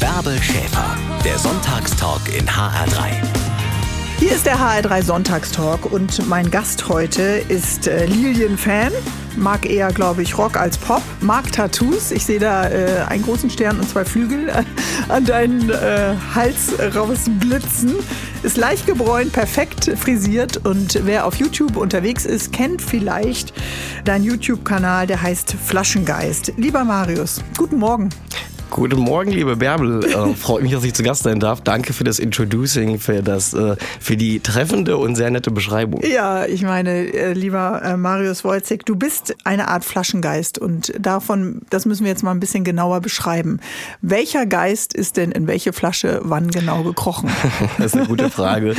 Bärbel Schäfer, der Sonntagstalk in HR3. Hier ist der HR3 Sonntagstalk und mein Gast heute ist äh, Lilien-Fan. Mag eher, glaube ich, Rock als Pop. Mag Tattoos. Ich sehe da äh, einen großen Stern und zwei Flügel an deinen äh, Hals rausblitzen. Ist leicht gebräunt, perfekt frisiert und wer auf YouTube unterwegs ist, kennt vielleicht deinen YouTube-Kanal, der heißt Flaschengeist. Lieber Marius, guten Morgen. Guten Morgen, liebe Bärbel. Äh, freut mich, dass ich zu Gast sein darf. Danke für das Introducing, für das, äh, für die treffende und sehr nette Beschreibung. Ja, ich meine, äh, lieber äh, Marius Wolzig, du bist eine Art Flaschengeist und davon, das müssen wir jetzt mal ein bisschen genauer beschreiben. Welcher Geist ist denn in welche Flasche wann genau gekrochen? das ist eine gute Frage.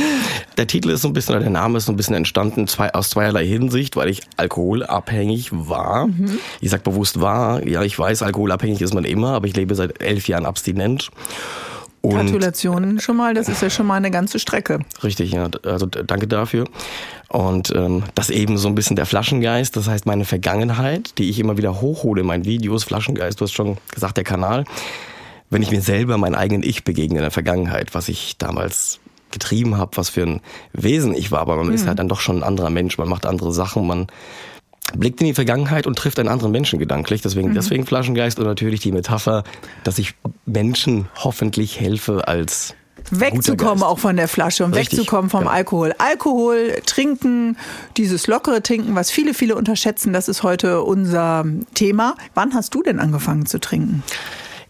Der Titel ist so ein bisschen, oder der Name ist so ein bisschen entstanden zwei, aus zweierlei Hinsicht, weil ich alkoholabhängig war. Mhm. Ich sag bewusst war. Ja, ich weiß, alkoholabhängig ist man immer, aber ich lebe seit seit elf Jahren abstinent. Und Gratulationen schon mal, das ist ja schon mal eine ganze Strecke. Richtig, ja, also danke dafür. Und ähm, das eben so ein bisschen der Flaschengeist, das heißt meine Vergangenheit, die ich immer wieder hochhole in meinen Videos, Flaschengeist, du hast schon gesagt, der Kanal, wenn ich mir selber mein eigenen Ich begegne in der Vergangenheit, was ich damals getrieben habe, was für ein Wesen ich war, aber man mhm. ist halt dann doch schon ein anderer Mensch, man macht andere Sachen, man blickt in die Vergangenheit und trifft einen anderen Menschen gedanklich. Deswegen, mhm. deswegen Flaschengeist und natürlich die Metapher, dass ich Menschen hoffentlich helfe als wegzukommen auch von der Flasche und Richtig, wegzukommen vom genau. Alkohol. Alkohol, trinken, dieses lockere Trinken, was viele, viele unterschätzen, das ist heute unser Thema. Wann hast du denn angefangen zu trinken?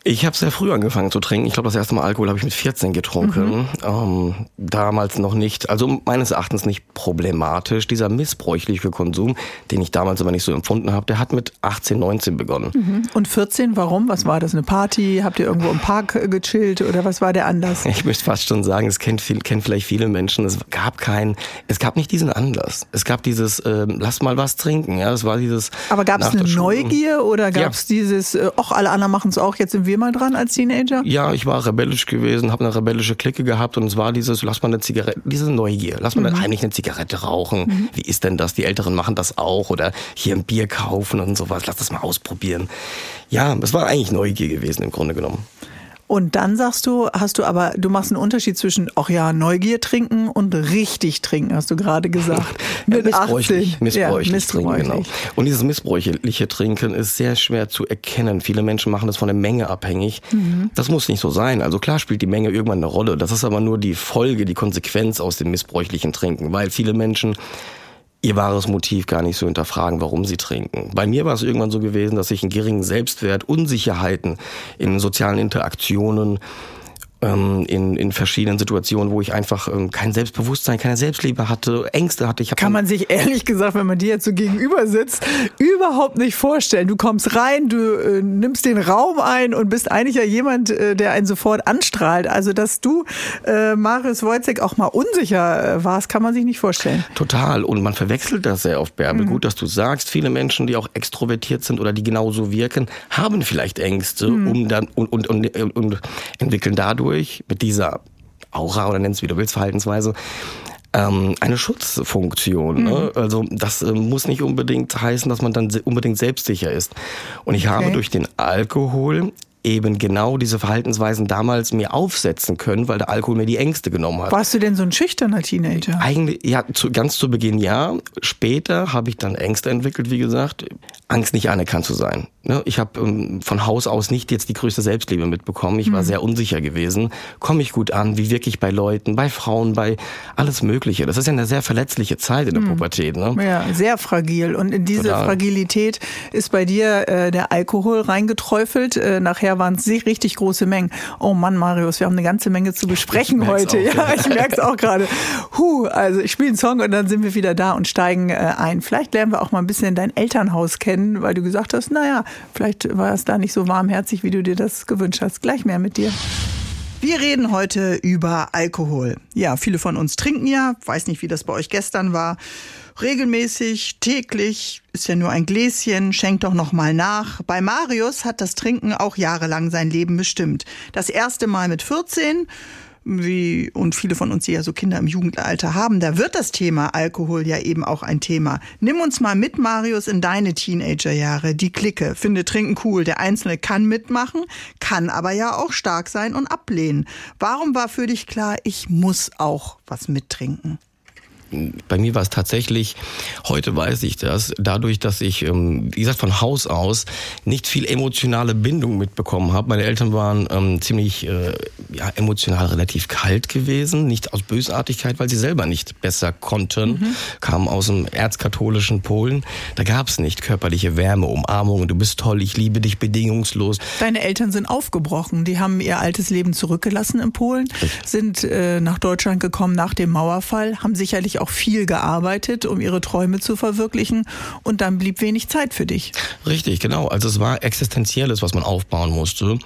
Ich habe sehr früh angefangen zu trinken. Ich glaube, das erste Mal Alkohol habe ich mit 14 getrunken. Mhm. Ähm, damals noch nicht, also meines Erachtens nicht problematisch. Dieser missbräuchliche Konsum, den ich damals aber nicht so empfunden habe, der hat mit 18, 19 begonnen. Mhm. Und 14, warum? Was war das? Eine Party? Habt ihr irgendwo im Park äh, gechillt oder was war der Anlass? Ich möchte fast schon sagen, es kennt, viel, kennt vielleicht viele Menschen. Es gab keinen, es gab nicht diesen Anlass. Es gab dieses, äh, lass mal was trinken. Ja, es war dieses. Aber gab es eine Neugier oder gab es ja. dieses, äh, ach, alle anderen machen es auch, jetzt sind wir mal dran als Teenager? Ja, ich war rebellisch gewesen, habe eine rebellische Clique gehabt und es war dieses, lass mal eine Zigarette, diese Neugier, lass mal mhm. heimlich eine Zigarette rauchen. Mhm. Wie ist denn das? Die Älteren machen das auch oder hier ein Bier kaufen und sowas, lass das mal ausprobieren. Ja, es war eigentlich Neugier gewesen im Grunde genommen. Und dann sagst du, hast du aber, du machst einen Unterschied zwischen, ach ja, Neugier trinken und richtig trinken, hast du gerade gesagt. Mit missbräuchlich, 18. Missbräuchlich, ja, missbräuchlich. Trinken, genau. Und dieses missbräuchliche Trinken ist sehr schwer zu erkennen. Viele Menschen machen das von der Menge abhängig. Mhm. Das muss nicht so sein. Also klar spielt die Menge irgendwann eine Rolle. Das ist aber nur die Folge, die Konsequenz aus dem missbräuchlichen Trinken, weil viele Menschen ihr wahres Motiv gar nicht so hinterfragen, warum sie trinken. Bei mir war es irgendwann so gewesen, dass ich einen geringen Selbstwert, Unsicherheiten in sozialen Interaktionen in, in verschiedenen Situationen, wo ich einfach ähm, kein Selbstbewusstsein, keine Selbstliebe hatte, Ängste hatte. Ich Kann man sich ehrlich gesagt, wenn man dir jetzt so gegenüber sitzt, überhaupt nicht vorstellen. Du kommst rein, du äh, nimmst den Raum ein und bist eigentlich ja jemand, äh, der einen sofort anstrahlt. Also, dass du, äh, Marius Wojcik, auch mal unsicher äh, warst, kann man sich nicht vorstellen. Total. Und man verwechselt das sehr oft, Bärbel. Mhm. Gut, dass du sagst, viele Menschen, die auch extrovertiert sind oder die genauso wirken, haben vielleicht Ängste mhm. um dann, und, und, und, und entwickeln dadurch dadurch, mit dieser Aura oder nenn's wie du willst, Verhaltensweise, ähm, eine Schutzfunktion. Ne? Mhm. Also das äh, muss nicht unbedingt heißen, dass man dann unbedingt selbstsicher ist. Und ich okay. habe durch den Alkohol eben genau diese Verhaltensweisen damals mir aufsetzen können, weil der Alkohol mir die Ängste genommen hat. Warst du denn so ein schüchterner Teenager? Eigentlich, ja, zu, ganz zu Beginn ja. Später habe ich dann Ängste entwickelt, wie gesagt. Angst, nicht anerkannt zu sein. Ne? Ich habe ähm, von Haus aus nicht jetzt die größte Selbstliebe mitbekommen. Ich war mhm. sehr unsicher gewesen. Komme ich gut an? Wie wirklich bei Leuten, bei Frauen, bei alles Mögliche? Das ist ja eine sehr verletzliche Zeit in der mhm. Pubertät. Ne? Ja, sehr fragil. Und in diese Total. Fragilität ist bei dir äh, der Alkohol reingeträufelt. Äh, nachher waren es richtig große Mengen. Oh Mann, Marius, wir haben eine ganze Menge zu besprechen heute. Auch, ja, ich merke es auch gerade. Huh, also ich spiele einen Song und dann sind wir wieder da und steigen äh, ein. Vielleicht lernen wir auch mal ein bisschen dein Elternhaus kennen kennen, weil du gesagt hast, naja, vielleicht war es da nicht so warmherzig, wie du dir das gewünscht hast. Gleich mehr mit dir. Wir reden heute über Alkohol. Ja, viele von uns trinken ja, weiß nicht, wie das bei euch gestern war. Regelmäßig, täglich, ist ja nur ein Gläschen, schenkt doch noch mal nach. Bei Marius hat das Trinken auch jahrelang sein Leben bestimmt. Das erste Mal mit 14, wie und viele von uns, die ja so Kinder im Jugendalter haben, da wird das Thema Alkohol ja eben auch ein Thema. Nimm uns mal mit, Marius, in deine Teenagerjahre. Die Clique, finde Trinken cool. Der Einzelne kann mitmachen, kann aber ja auch stark sein und ablehnen. Warum war für dich klar, ich muss auch was mittrinken? Bei mir war es tatsächlich, heute weiß ich das, dadurch, dass ich, ähm, wie gesagt, von Haus aus nicht viel emotionale Bindung mitbekommen habe. Meine Eltern waren ähm, ziemlich äh, ja, emotional relativ kalt gewesen, nicht aus Bösartigkeit, weil sie selber nicht besser konnten, mhm. kamen aus dem erzkatholischen Polen. Da gab es nicht körperliche Wärme, Umarmung, du bist toll, ich liebe dich bedingungslos. Deine Eltern sind aufgebrochen, die haben ihr altes Leben zurückgelassen in Polen, sind äh, nach Deutschland gekommen nach dem Mauerfall, haben sicherlich auch viel gearbeitet, um ihre Träume zu verwirklichen und dann blieb wenig Zeit für dich. Richtig, genau. Also es war existenzielles, was man aufbauen musste.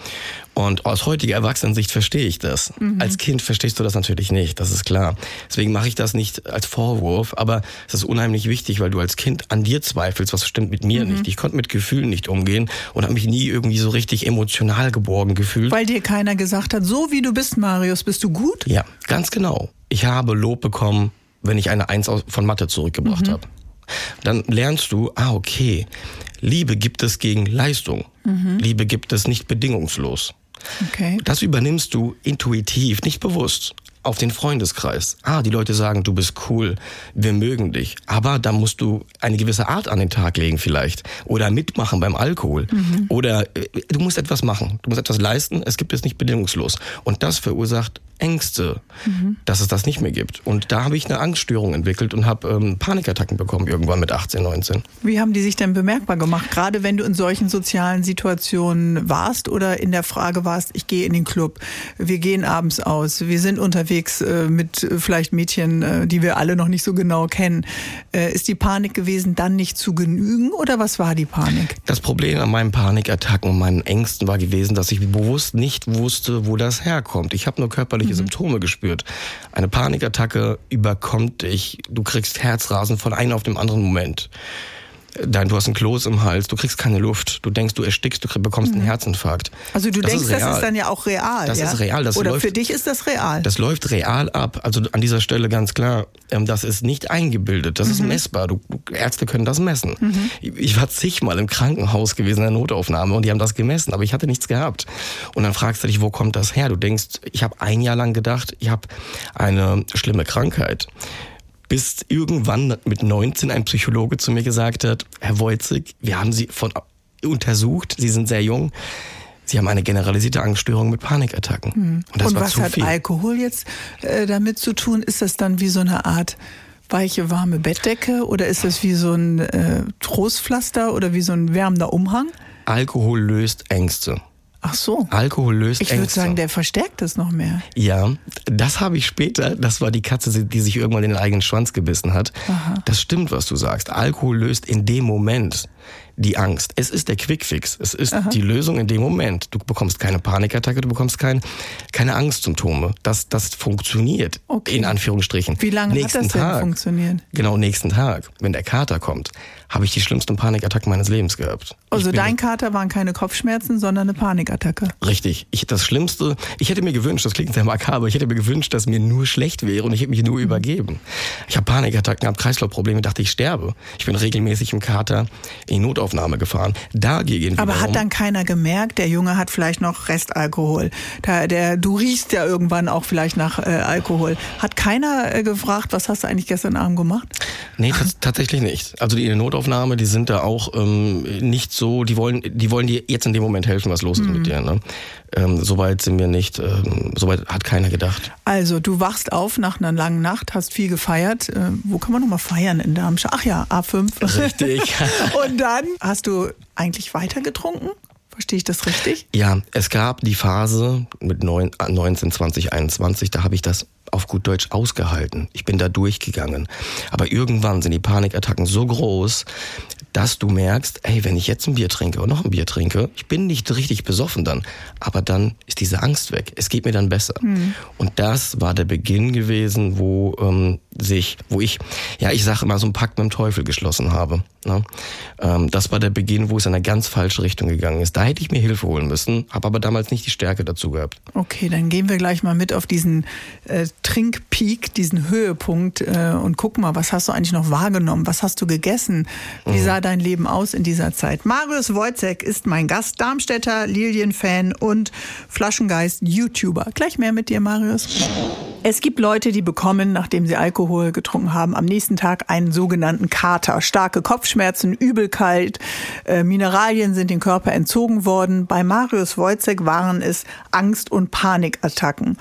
Und aus heutiger Erwachsenensicht verstehe ich das. Mhm. Als Kind verstehst du das natürlich nicht, das ist klar. Deswegen mache ich das nicht als Vorwurf, aber es ist unheimlich wichtig, weil du als Kind an dir zweifelst, was stimmt mit mir mhm. nicht. Ich konnte mit Gefühlen nicht umgehen und habe mich nie irgendwie so richtig emotional geborgen gefühlt. Weil dir keiner gesagt hat, so wie du bist, Marius, bist du gut? Ja, ganz genau. Ich habe Lob bekommen, wenn ich eine Eins von Mathe zurückgebracht mhm. habe. Dann lernst du, ah, okay, Liebe gibt es gegen Leistung. Mhm. Liebe gibt es nicht bedingungslos. Okay. Das übernimmst du intuitiv, nicht bewusst auf den Freundeskreis. Ah, die Leute sagen, du bist cool, wir mögen dich. Aber da musst du eine gewisse Art an den Tag legen vielleicht. Oder mitmachen beim Alkohol. Mhm. Oder äh, du musst etwas machen. Du musst etwas leisten. Es gibt es nicht bedingungslos. Und das verursacht Ängste, mhm. dass es das nicht mehr gibt. Und da habe ich eine Angststörung entwickelt und habe ähm, Panikattacken bekommen irgendwann mit 18, 19. Wie haben die sich denn bemerkbar gemacht? Gerade wenn du in solchen sozialen Situationen warst oder in der Frage warst, ich gehe in den Club, wir gehen abends aus, wir sind unterwegs äh, mit äh, vielleicht Mädchen, äh, die wir alle noch nicht so genau kennen. Äh, ist die Panik gewesen, dann nicht zu genügen oder was war die Panik? Das Problem an meinen Panikattacken und meinen Ängsten war gewesen, dass ich bewusst nicht wusste, wo das herkommt. Ich habe nur körperliche körperliche mhm. Symptome gespürt. Eine Panikattacke überkommt dich. Du kriegst Herzrasen von einem auf dem anderen Moment. Dein, du hast ein Kloß im Hals, du kriegst keine Luft, du denkst, du erstickst, du bekommst einen mhm. Herzinfarkt. Also du das denkst, ist das ist dann ja auch real. Das ja? ist real. Das Oder läuft, für dich ist das real. Das läuft real ab. Also an dieser Stelle ganz klar, ähm, das ist nicht eingebildet, das mhm. ist messbar. Du, Ärzte können das messen. Mhm. Ich war zigmal im Krankenhaus gewesen in der Notaufnahme und die haben das gemessen, aber ich hatte nichts gehabt. Und dann fragst du dich, wo kommt das her? Du denkst, ich habe ein Jahr lang gedacht, ich habe eine schlimme Krankheit bis irgendwann mit 19 ein Psychologe zu mir gesagt hat, Herr Wojcik, wir haben Sie von untersucht, Sie sind sehr jung. Sie haben eine generalisierte Angststörung mit Panikattacken. Hm. Und, Und was hat viel. Alkohol jetzt äh, damit zu tun? Ist das dann wie so eine Art weiche, warme Bettdecke oder ist das wie so ein äh, Trostpflaster oder wie so ein wärmender Umhang? Alkohol löst Ängste. Ach so. Alkohol löst Ich würde sagen, der verstärkt es noch mehr. Ja, das habe ich später. Das war die Katze, die sich irgendwann in den eigenen Schwanz gebissen hat. Aha. Das stimmt, was du sagst. Alkohol löst in dem Moment die Angst. Es ist der Quickfix. Es ist Aha. die Lösung in dem Moment. Du bekommst keine Panikattacke, du bekommst kein, keine Angstsymptome. Das, das funktioniert. Okay. In Anführungsstrichen. Wie lange nächsten hat das denn Tag, funktioniert? Genau, nächsten Tag, wenn der Kater kommt, habe ich die schlimmsten Panikattacken meines Lebens gehabt. Also dein Kater waren keine Kopfschmerzen, sondern eine Panikattacke. Richtig. Ich, das Schlimmste, ich hätte mir gewünscht, das klingt sehr makaber, ich hätte mir gewünscht, dass mir nur schlecht wäre und ich hätte mich nur mhm. übergeben. Ich habe Panikattacken, habe Kreislaufprobleme, dachte, ich sterbe. Ich bin regelmäßig im Kater in die Notaufnahme gefahren. Dagegen Aber hat dann keiner gemerkt, der Junge hat vielleicht noch Restalkohol. Da, der, du riechst ja irgendwann auch vielleicht nach äh, Alkohol. Hat keiner äh, gefragt, was hast du eigentlich gestern Abend gemacht? Nee, tatsächlich nicht. Also die in der Notaufnahme Notaufnahme, die sind da auch ähm, nicht so, die wollen, die wollen dir jetzt in dem Moment helfen, was los ist mhm. mit dir. Ne? Ähm, Soweit sind wir nicht, ähm, soweit hat keiner gedacht. Also du wachst auf nach einer langen Nacht, hast viel gefeiert. Äh, wo kann man nochmal feiern in Darmstadt? Ach ja, A5. Richtig. Und dann hast du eigentlich weiter getrunken? Verstehe ich das richtig? Ja, es gab die Phase mit 19, 20, 21, da habe ich das auf gut Deutsch ausgehalten. Ich bin da durchgegangen. Aber irgendwann sind die Panikattacken so groß, dass du merkst, ey, wenn ich jetzt ein Bier trinke und noch ein Bier trinke, ich bin nicht richtig besoffen dann, aber dann ist diese Angst weg. Es geht mir dann besser. Mhm. Und das war der Beginn gewesen, wo ähm, sich, wo ich, ja, ich sage immer so einen Pakt mit dem Teufel geschlossen habe. Ne? Ähm, das war der Beginn, wo es in eine ganz falsche Richtung gegangen ist. Da hätte ich mir Hilfe holen müssen, habe aber damals nicht die Stärke dazu gehabt. Okay, dann gehen wir gleich mal mit auf diesen äh, Trinkpeak, diesen Höhepunkt äh, und gucken mal, was hast du eigentlich noch wahrgenommen? Was hast du gegessen? Wie mhm. sah dein Leben aus in dieser Zeit? Marius Wojcek ist mein Gast, Darmstädter Lilien-Fan und Flaschengeist-YouTuber. Gleich mehr mit dir, Marius. Es gibt Leute, die bekommen, nachdem sie Alkohol getrunken haben, am nächsten Tag einen sogenannten Kater. Starke Kopfschmerzen, Übelkeit, äh, Mineralien sind dem Körper entzogen worden. Bei Marius Wojcek waren es Angst- und Panikattacken.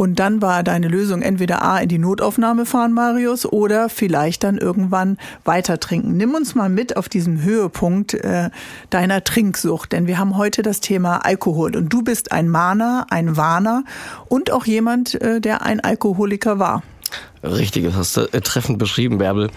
Und dann war deine Lösung entweder A in die Notaufnahme fahren, Marius, oder vielleicht dann irgendwann weiter trinken. Nimm uns mal mit auf diesen Höhepunkt äh, deiner Trinksucht, denn wir haben heute das Thema Alkohol. Und du bist ein Mahner, ein Warner und auch jemand, äh, der ein Alkoholiker war. Richtig, das hast du äh, treffend beschrieben, Bärbel.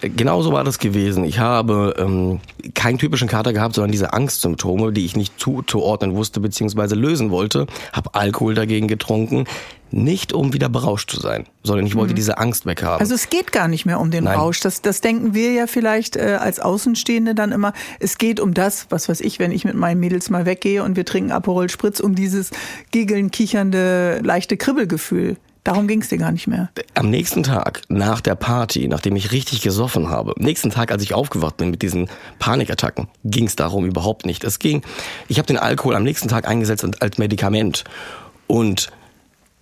Äh, genauso war das gewesen. Ich habe ähm, keinen typischen Kater gehabt, sondern diese Angstsymptome, die ich nicht zuzuordnen wusste bzw. lösen wollte. Habe Alkohol dagegen getrunken, nicht um wieder berauscht zu sein, sondern ich wollte mhm. diese Angst weghaben. Also es geht gar nicht mehr um den Nein. Rausch. Das, das denken wir ja vielleicht äh, als Außenstehende dann immer. Es geht um das, was weiß ich, wenn ich mit meinen Mädels mal weggehe und wir trinken Aperol Spritz, um dieses giggeln, kichernde, leichte Kribbelgefühl. Darum ging es dir gar nicht mehr. Am nächsten Tag, nach der Party, nachdem ich richtig gesoffen habe, nächsten Tag, als ich aufgewacht bin mit diesen Panikattacken, ging es darum überhaupt nicht. Es ging, ich habe den Alkohol am nächsten Tag eingesetzt als Medikament. Und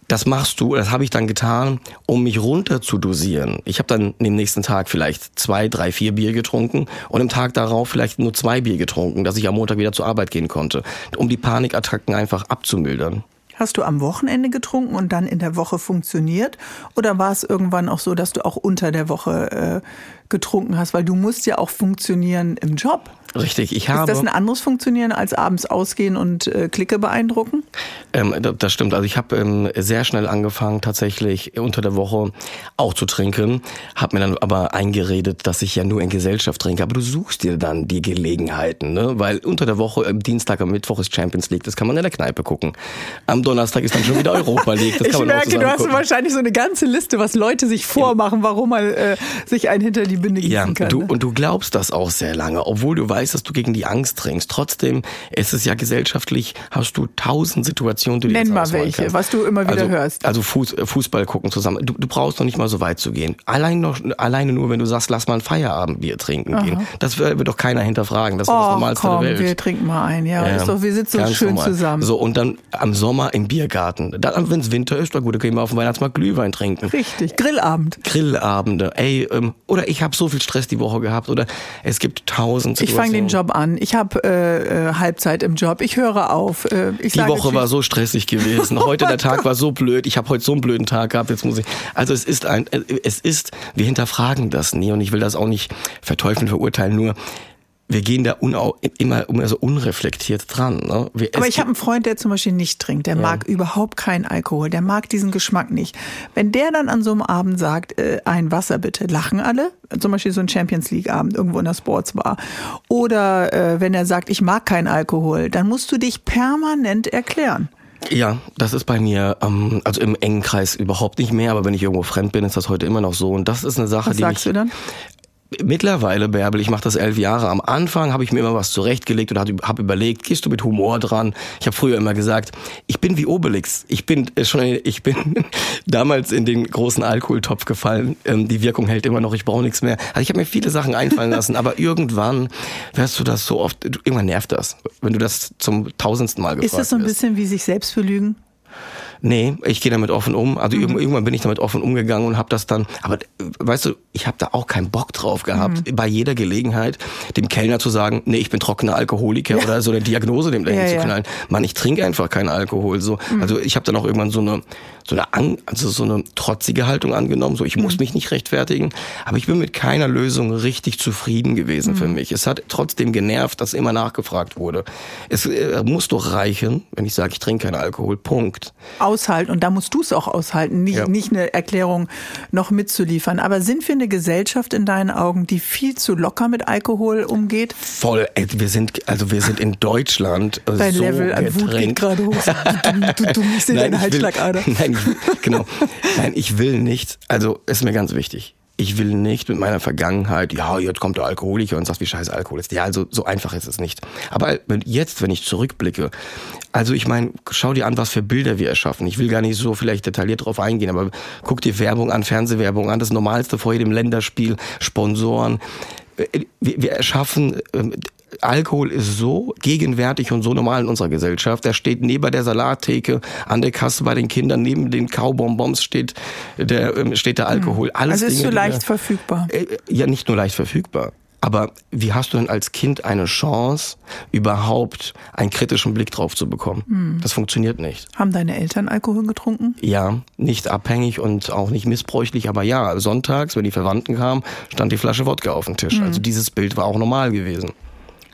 das machst du, das habe ich dann getan, um mich runter zu dosieren. Ich habe dann den nächsten Tag vielleicht zwei, drei, vier Bier getrunken und im Tag darauf vielleicht nur zwei Bier getrunken, dass ich am Montag wieder zur Arbeit gehen konnte, um die Panikattacken einfach abzumildern. Hast du am Wochenende getrunken und dann in der Woche funktioniert? Oder war es irgendwann auch so, dass du auch unter der Woche äh, getrunken hast? Weil du musst ja auch funktionieren im Job. Richtig, ich habe. Ist das ein anderes Funktionieren als abends ausgehen und äh, Clique beeindrucken? Ähm, das stimmt. Also ich habe ähm, sehr schnell angefangen, tatsächlich unter der Woche auch zu trinken. Habe mir dann aber eingeredet, dass ich ja nur in Gesellschaft trinke. Aber du suchst dir dann die Gelegenheiten, ne? Weil unter der Woche, am Dienstag, am Mittwoch ist Champions League. Das kann man in der Kneipe gucken. Am Donnerstag ist dann schon wieder Europa League. Das kann ich man merke, du hast gucken. wahrscheinlich so eine ganze Liste, was Leute sich vormachen, warum man äh, sich einen hinter die Gießen ja, kann. Du, und du glaubst das auch sehr lange, obwohl du weißt, dass du gegen die Angst trinkst. Trotzdem ist es ja gesellschaftlich, hast du tausend Situationen, die du Nenn mal welche, kannst. was du immer wieder also, hörst. Also Fuß, äh, Fußball gucken zusammen. Du, du brauchst noch nicht mal so weit zu gehen. Allein noch, alleine nur, wenn du sagst, lass mal ein Feierabendbier trinken Aha. gehen. Das wird doch keiner hinterfragen. Das ist oh, das Normalste komm, der Welt. wir trinken mal ein. Ja, ja. Ist doch, wir sitzen so schön normal. zusammen. So, und dann am Sommer im Biergarten. Wenn es Winter ist, dann gut, dann können wir auf dem Weihnachtsmarkt Glühwein trinken. Richtig, Grillabend. Grillabende. Ey, ähm, oder ich habe so viel Stress die Woche gehabt. Oder es gibt tausend. Ich fange den Job an. Ich habe äh, äh, Halbzeit im Job. Ich höre auf. Äh, ich Die Woche tschüss. war so stressig gewesen. Heute der Tag war so blöd. Ich habe heute so einen blöden Tag gehabt. Jetzt muss ich. Also es ist ein, äh, es ist. Wir hinterfragen das nie und ich will das auch nicht verteufeln, verurteilen. Nur wir gehen da unau immer, immer so unreflektiert dran. Ne? Wir, Aber ich habe einen Freund, der zum Beispiel nicht trinkt. Der ja. mag überhaupt keinen Alkohol. Der mag diesen Geschmack nicht. Wenn der dann an so einem Abend sagt, äh, ein Wasser bitte, lachen alle. Zum Beispiel so ein Champions League Abend irgendwo in der Sportsbar. Oder äh, wenn er sagt, ich mag keinen Alkohol, dann musst du dich permanent erklären. Ja, das ist bei mir, ähm, also im engen Kreis überhaupt nicht mehr, aber wenn ich irgendwo fremd bin, ist das heute immer noch so. Und das ist eine Sache, Was die sagst mich, du dann? Mittlerweile, Bärbel, ich mache das elf Jahre. Am Anfang habe ich mir immer was zurechtgelegt und habe überlegt, gehst du mit Humor dran? Ich habe früher immer gesagt, ich bin wie Obelix. Ich bin äh, schon, ich bin damals in den großen Alkoholtopf gefallen. Ähm, die Wirkung hält immer noch. Ich brauche nichts mehr. Also ich habe mir viele Sachen einfallen lassen, aber irgendwann wirst du das so oft. Irgendwann nervt das, wenn du das zum tausendsten Mal gefragt Ist das so ein bisschen wie sich selbst belügen? Nee, ich gehe damit offen um. Also mhm. irgendwann bin ich damit offen umgegangen und habe das dann, aber weißt du, ich habe da auch keinen Bock drauf gehabt, mhm. bei jeder Gelegenheit dem Kellner zu sagen, nee, ich bin trockener Alkoholiker ja. oder so eine Diagnose dem dahin ja, zu knallen. Mann, ich trinke einfach keinen Alkohol. So, mhm. also ich habe dann auch irgendwann so eine so eine, also so eine trotzige Haltung angenommen, so ich muss mhm. mich nicht rechtfertigen, aber ich bin mit keiner Lösung richtig zufrieden gewesen mhm. für mich. Es hat trotzdem genervt, dass immer nachgefragt wurde. Es äh, muss doch reichen, wenn ich sage, ich trinke keinen Alkohol, Punkt. Aushalten und da musst du es auch aushalten, nicht, ja. nicht eine Erklärung noch mitzuliefern. Aber sind wir eine Gesellschaft in deinen Augen, die viel zu locker mit Alkohol umgeht? Voll. Wir sind, also wir sind in Deutschland Dein so Level an Wut geht gerade hoch. Du, du, du, ich sehe deine Halsschlagader. Nein, genau. Nein, ich will nicht. Also ist mir ganz wichtig ich will nicht mit meiner Vergangenheit, ja, jetzt kommt der Alkoholiker und sagt, wie scheiße Alkohol ist. Ja, also so einfach ist es nicht. Aber jetzt, wenn ich zurückblicke, also ich meine, schau dir an, was für Bilder wir erschaffen. Ich will gar nicht so vielleicht detailliert drauf eingehen, aber guck dir Werbung an, Fernsehwerbung an, das Normalste vor jedem Länderspiel, Sponsoren. Wir, wir erschaffen ähm, Alkohol ist so gegenwärtig und so normal in unserer Gesellschaft. Der steht neben der Salattheke, an der Kasse bei den Kindern, neben den Kaubonbons steht der, ähm, steht der Alkohol. Hm. Alles also ist Dinge, so leicht verfügbar. Äh, ja, nicht nur leicht verfügbar. Aber wie hast du denn als Kind eine Chance, überhaupt einen kritischen Blick drauf zu bekommen? Hm. Das funktioniert nicht. Haben deine Eltern Alkohol getrunken? Ja, nicht abhängig und auch nicht missbräuchlich, aber ja, sonntags, wenn die Verwandten kamen, stand die Flasche Wodka auf dem Tisch. Hm. Also dieses Bild war auch normal gewesen.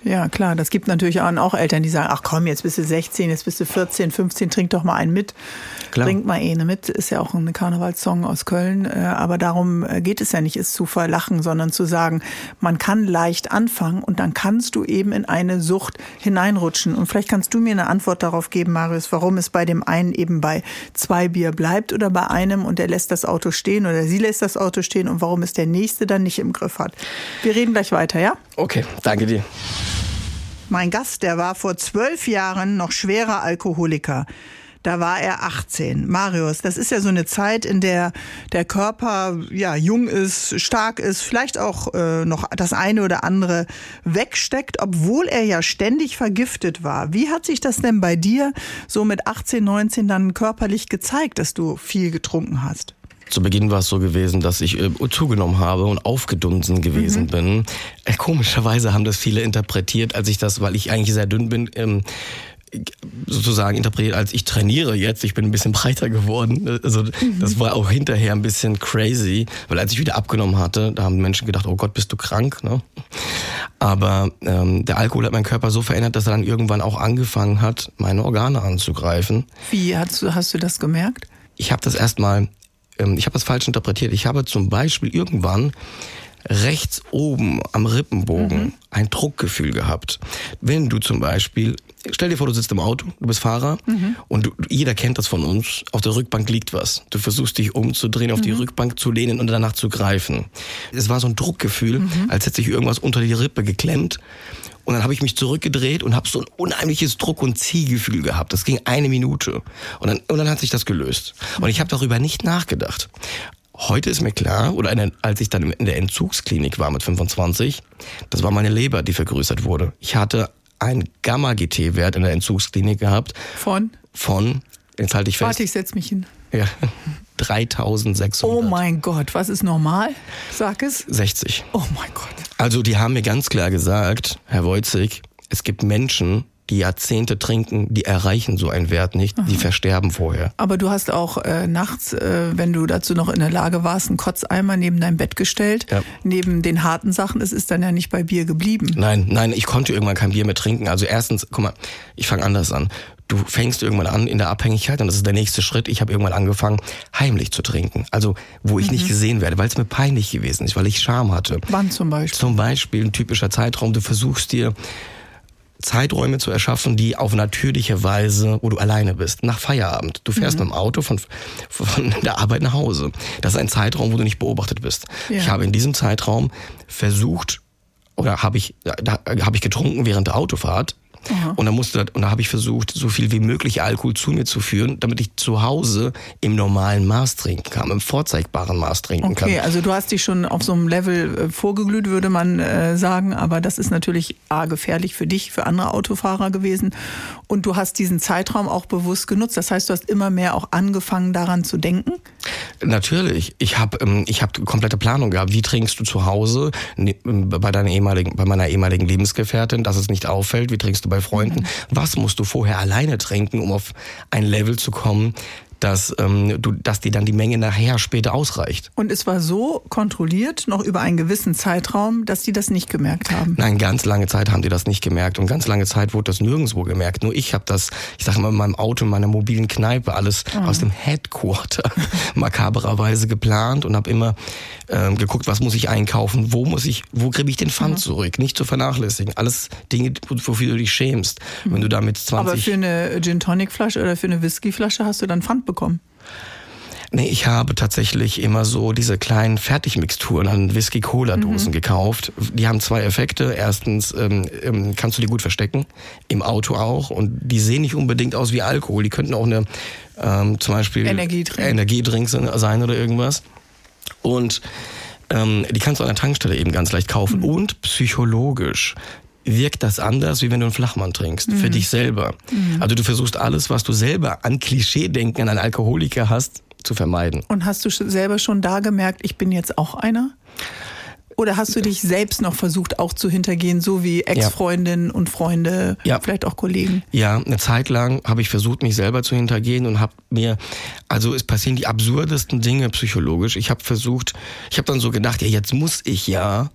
Ja, klar. Das gibt natürlich auch Eltern, die sagen, ach komm, jetzt bist du 16, jetzt bist du 14, 15, trink doch mal einen mit. Klar. Trink mal eine mit. Ist ja auch ein Karnevalssong aus Köln. Äh, aber darum äh, geht es ja nicht, es zu verlachen, sondern zu sagen, man kann leicht anfangen und dann kannst du eben in eine Sucht hineinrutschen. Und vielleicht kannst du mir eine Antwort darauf geben, Marius, warum es bei dem einen eben bei zwei Bier bleibt oder bei einem und der lässt das Auto stehen oder sie lässt das Auto stehen und warum es der nächste dann nicht im Griff hat. Wir reden gleich weiter, ja? Okay, danke dir. Mein Gast, der war vor zwölf Jahren noch schwerer Alkoholiker. Da war er 18. Marius, das ist ja so eine Zeit, in der der Körper ja jung ist, stark ist, vielleicht auch äh, noch das eine oder andere wegsteckt, obwohl er ja ständig vergiftet war. Wie hat sich das denn bei dir so mit 18, 19 dann körperlich gezeigt, dass du viel getrunken hast? Zu Beginn war es so gewesen, dass ich äh, zugenommen habe und aufgedunsen gewesen mhm. bin. Äh, komischerweise haben das viele interpretiert, als ich das, weil ich eigentlich sehr dünn bin, ähm, sozusagen interpretiert als ich trainiere jetzt, ich bin ein bisschen breiter geworden. Also mhm. das war auch hinterher ein bisschen crazy, weil als ich wieder abgenommen hatte, da haben Menschen gedacht, oh Gott, bist du krank, ne? Aber ähm, der Alkohol hat meinen Körper so verändert, dass er dann irgendwann auch angefangen hat, meine Organe anzugreifen. Wie hast du, hast du das gemerkt? Ich habe das erstmal ich habe das falsch interpretiert. Ich habe zum Beispiel irgendwann rechts oben am Rippenbogen mhm. ein Druckgefühl gehabt. Wenn du zum Beispiel, stell dir vor, du sitzt im Auto, du bist Fahrer mhm. und du, jeder kennt das von uns, auf der Rückbank liegt was. Du versuchst dich umzudrehen, auf mhm. die Rückbank zu lehnen und danach zu greifen. Es war so ein Druckgefühl, mhm. als hätte sich irgendwas unter die Rippe geklemmt und dann habe ich mich zurückgedreht und habe so ein unheimliches Druck- und Ziehgefühl gehabt. Das ging eine Minute. Und dann, und dann hat sich das gelöst. Und ich habe darüber nicht nachgedacht. Heute ist mir klar, oder als ich dann in der Entzugsklinik war mit 25, das war meine Leber, die vergrößert wurde. Ich hatte einen Gamma-GT-Wert in der Entzugsklinik gehabt. Von? Von, jetzt halte ich fest. Warte, ich setze mich hin. Ja. 3600. Oh mein Gott, was ist normal? Sag es. 60. Oh mein Gott. Also die haben mir ganz klar gesagt, Herr Wojcik, es gibt Menschen, die Jahrzehnte trinken, die erreichen so einen Wert nicht, Aha. die versterben vorher. Aber du hast auch äh, nachts, äh, wenn du dazu noch in der Lage warst, einen Kotzeimer neben dein Bett gestellt, ja. neben den harten Sachen. Es ist dann ja nicht bei Bier geblieben. Nein, nein, ich konnte irgendwann kein Bier mehr trinken. Also erstens, guck mal, ich fange anders an du fängst irgendwann an in der Abhängigkeit und das ist der nächste Schritt. Ich habe irgendwann angefangen, heimlich zu trinken. Also wo ich mhm. nicht gesehen werde, weil es mir peinlich gewesen ist, weil ich Scham hatte. Wann zum Beispiel? Zum Beispiel ein typischer Zeitraum. Du versuchst dir Zeiträume zu erschaffen, die auf natürliche Weise, wo du alleine bist, nach Feierabend. Du fährst mhm. mit dem Auto von, von der Arbeit nach Hause. Das ist ein Zeitraum, wo du nicht beobachtet bist. Ja. Ich habe in diesem Zeitraum versucht, oder habe ich, da habe ich getrunken während der Autofahrt Aha. Und da musste, und da habe ich versucht, so viel wie möglich Alkohol zu mir zu führen, damit ich zu Hause im normalen Maß trinken kann, im vorzeigbaren Maß trinken okay, kann. Okay, also du hast dich schon auf so einem Level äh, vorgeglüht, würde man äh, sagen, aber das ist natürlich A, gefährlich für dich, für andere Autofahrer gewesen. Und du hast diesen Zeitraum auch bewusst genutzt. Das heißt, du hast immer mehr auch angefangen, daran zu denken? Natürlich. Ich habe ähm, ich hab komplette Planung gehabt. Wie trinkst du zu Hause ne, bei deiner ehemaligen, bei meiner ehemaligen Lebensgefährtin, dass es nicht auffällt? Wie trinkst du bei Freunden? Was musst du vorher alleine trinken, um auf ein Level zu kommen, dass, ähm, du, dass dir dann die Menge nachher später ausreicht. Und es war so kontrolliert, noch über einen gewissen Zeitraum, dass die das nicht gemerkt haben? Nein, ganz lange Zeit haben die das nicht gemerkt und ganz lange Zeit wurde das nirgendwo gemerkt. Nur ich habe das, ich sage immer in meinem Auto, in meiner mobilen Kneipe, alles mhm. aus dem Headquarter makabererweise geplant und habe immer ähm, geguckt, was muss ich einkaufen, wo muss ich, wo kriege ich den Pfand mhm. zurück, nicht zu vernachlässigen. Alles Dinge, wofür du dich schämst, mhm. wenn du damit 20... Aber für eine Gin Tonic Flasche oder für eine Whisky Flasche hast du dann Pfand bekommen? Nee, ich habe tatsächlich immer so diese kleinen Fertigmixturen an Whisky-Cola-Dosen mhm. gekauft. Die haben zwei Effekte. Erstens ähm, ähm, kannst du die gut verstecken, im Auto auch. Und die sehen nicht unbedingt aus wie Alkohol. Die könnten auch eine ähm, zum Beispiel Energiedrink. Energiedrink sein oder irgendwas. Und ähm, die kannst du an der Tankstelle eben ganz leicht kaufen. Mhm. Und psychologisch wirkt das anders, wie wenn du einen Flachmann trinkst, mhm. für dich selber. Mhm. Also du versuchst alles, was du selber an Klischee-Denken an einen Alkoholiker hast, zu vermeiden. Und hast du selber schon da gemerkt, ich bin jetzt auch einer? Oder hast du dich selbst noch versucht, auch zu hintergehen, so wie Ex-Freundinnen ja. und Freunde, ja. vielleicht auch Kollegen? Ja, eine Zeit lang habe ich versucht, mich selber zu hintergehen und habe mir, also es passieren die absurdesten Dinge psychologisch. Ich habe versucht, ich habe dann so gedacht, ja, jetzt muss ich ja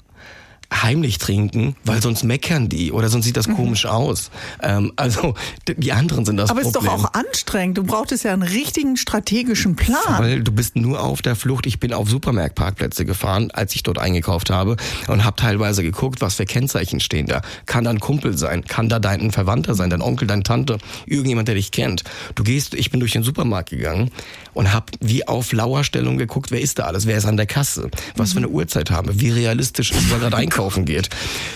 heimlich trinken, weil sonst meckern die oder sonst sieht das mhm. komisch aus. Ähm, also die anderen sind das Aber Problem. Aber ist doch auch anstrengend. Du brauchtest ja einen richtigen strategischen Plan. Weil du bist nur auf der Flucht. Ich bin auf Supermarktparkplätze gefahren, als ich dort eingekauft habe und habe teilweise geguckt, was für Kennzeichen stehen da. Kann da ein Kumpel sein? Kann da dein Verwandter sein? Dein Onkel, deine Tante? Irgendjemand, der dich kennt? Du gehst, ich bin durch den Supermarkt gegangen und habe wie auf Lauerstellung geguckt, wer ist da alles? Wer ist an der Kasse? Was mhm. für eine Uhrzeit haben wir? Wie realistisch ist, wer gerade einkaufen? geht.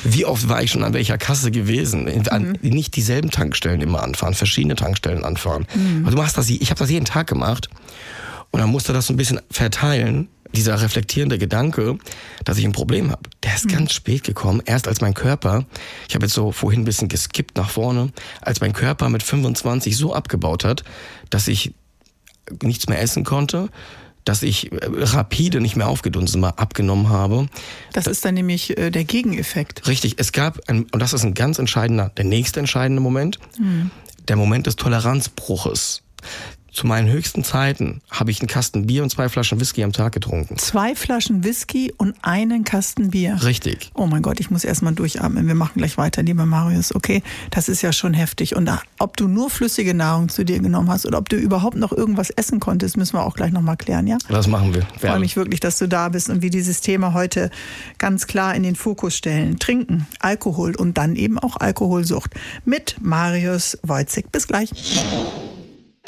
Wie oft war ich schon an welcher Kasse gewesen? An, mhm. Nicht dieselben Tankstellen immer anfahren, verschiedene Tankstellen anfahren. Mhm. Also du machst das, ich habe das jeden Tag gemacht und dann musste das so ein bisschen verteilen. Dieser reflektierende Gedanke, dass ich ein Problem habe, der ist mhm. ganz spät gekommen. Erst als mein Körper, ich habe jetzt so vorhin ein bisschen geskippt nach vorne, als mein Körper mit 25 so abgebaut hat, dass ich nichts mehr essen konnte, dass ich äh, rapide nicht mehr aufgedunsen war, abgenommen habe. Das ist dann nämlich äh, der Gegeneffekt. Richtig, es gab, ein, und das ist ein ganz entscheidender, der nächste entscheidende Moment, mhm. der Moment des Toleranzbruches. Zu meinen höchsten Zeiten habe ich einen Kasten Bier und zwei Flaschen Whisky am Tag getrunken. Zwei Flaschen Whisky und einen Kasten Bier. Richtig. Oh mein Gott, ich muss erstmal durchatmen. Wir machen gleich weiter, lieber Marius. Okay, das ist ja schon heftig. Und ob du nur flüssige Nahrung zu dir genommen hast oder ob du überhaupt noch irgendwas essen konntest, müssen wir auch gleich nochmal klären, ja? Das machen wir. Ich freue mich wirklich, dass du da bist und wir dieses Thema heute ganz klar in den Fokus stellen. Trinken, Alkohol und dann eben auch Alkoholsucht. Mit Marius Wojcik. Bis gleich.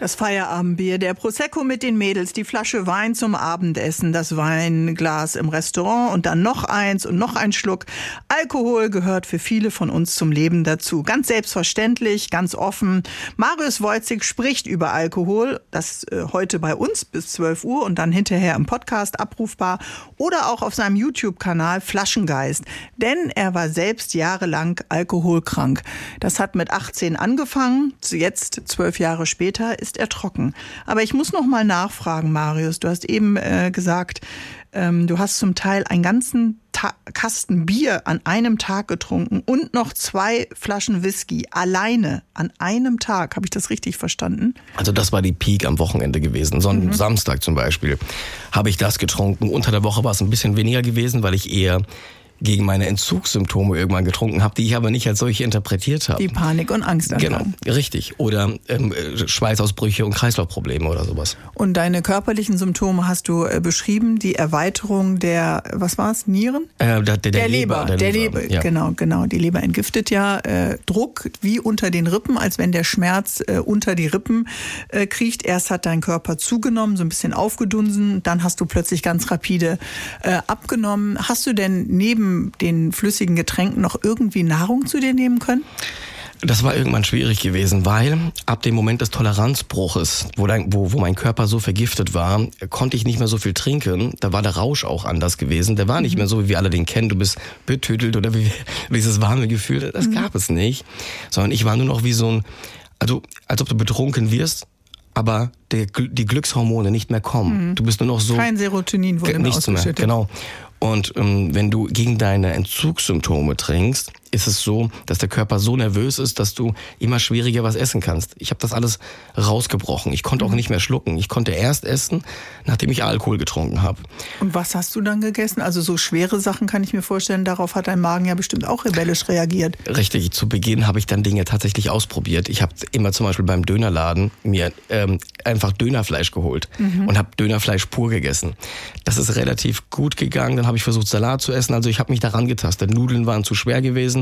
Das Feierabendbier, der Prosecco mit den Mädels, die Flasche Wein zum Abendessen, das Weinglas im Restaurant und dann noch eins und noch ein Schluck. Alkohol gehört für viele von uns zum Leben dazu. Ganz selbstverständlich, ganz offen. Marius Wojcik spricht über Alkohol, das äh, heute bei uns bis 12 Uhr und dann hinterher im Podcast abrufbar oder auch auf seinem YouTube-Kanal Flaschengeist. Denn er war selbst jahrelang alkoholkrank. Das hat mit 18 angefangen, jetzt zwölf Jahre später ist ist er trocken. Aber ich muss noch mal nachfragen, Marius. Du hast eben äh, gesagt, ähm, du hast zum Teil einen ganzen Ta Kasten Bier an einem Tag getrunken und noch zwei Flaschen Whisky alleine an einem Tag. Habe ich das richtig verstanden? Also das war die Peak am Wochenende gewesen. Sonn mhm. Samstag zum Beispiel habe ich das getrunken. Unter der Woche war es ein bisschen weniger gewesen, weil ich eher gegen meine Entzugssymptome irgendwann getrunken habe, die ich aber nicht als solche interpretiert habe. Die Panik und Angst. Genau, richtig. Oder ähm, Schweißausbrüche und Kreislaufprobleme oder sowas. Und deine körperlichen Symptome hast du äh, beschrieben, die Erweiterung der, was war es, Nieren? Äh, der, der, der, Leber. Der, der Leber, Leber. Ja. genau, genau. Die Leber entgiftet ja äh, Druck wie unter den Rippen, als wenn der Schmerz äh, unter die Rippen äh, kriecht. Erst hat dein Körper zugenommen, so ein bisschen aufgedunsen, dann hast du plötzlich ganz rapide äh, abgenommen. Hast du denn neben den flüssigen Getränken noch irgendwie Nahrung zu dir nehmen können? Das war irgendwann schwierig gewesen, weil ab dem Moment des Toleranzbruches, wo, dein, wo, wo mein Körper so vergiftet war, konnte ich nicht mehr so viel trinken. Da war der Rausch auch anders gewesen. Der war nicht mehr so, wie wir alle den kennen. Du bist betütelt oder wie, dieses warme Gefühl. Das mhm. gab es nicht. Sondern ich war nur noch wie so ein, also als ob du betrunken wirst, aber der, die Glückshormone nicht mehr kommen. Mhm. Du bist nur noch so. Kein Serotonin wurde nichts mehr. Genau. Und ähm, wenn du gegen deine Entzugssymptome trinkst, ist es so, dass der Körper so nervös ist, dass du immer schwieriger was essen kannst. Ich habe das alles rausgebrochen. Ich konnte auch mhm. nicht mehr schlucken. Ich konnte erst essen, nachdem ich Alkohol getrunken habe. Und was hast du dann gegessen? Also so schwere Sachen kann ich mir vorstellen. Darauf hat dein Magen ja bestimmt auch rebellisch reagiert. Richtig. Zu Beginn habe ich dann Dinge tatsächlich ausprobiert. Ich habe immer zum Beispiel beim Dönerladen mir ähm, einfach Dönerfleisch geholt mhm. und habe Dönerfleisch pur gegessen. Das ist relativ gut gegangen. Dann habe ich versucht Salat zu essen. Also ich habe mich daran getastet. Nudeln waren zu schwer gewesen,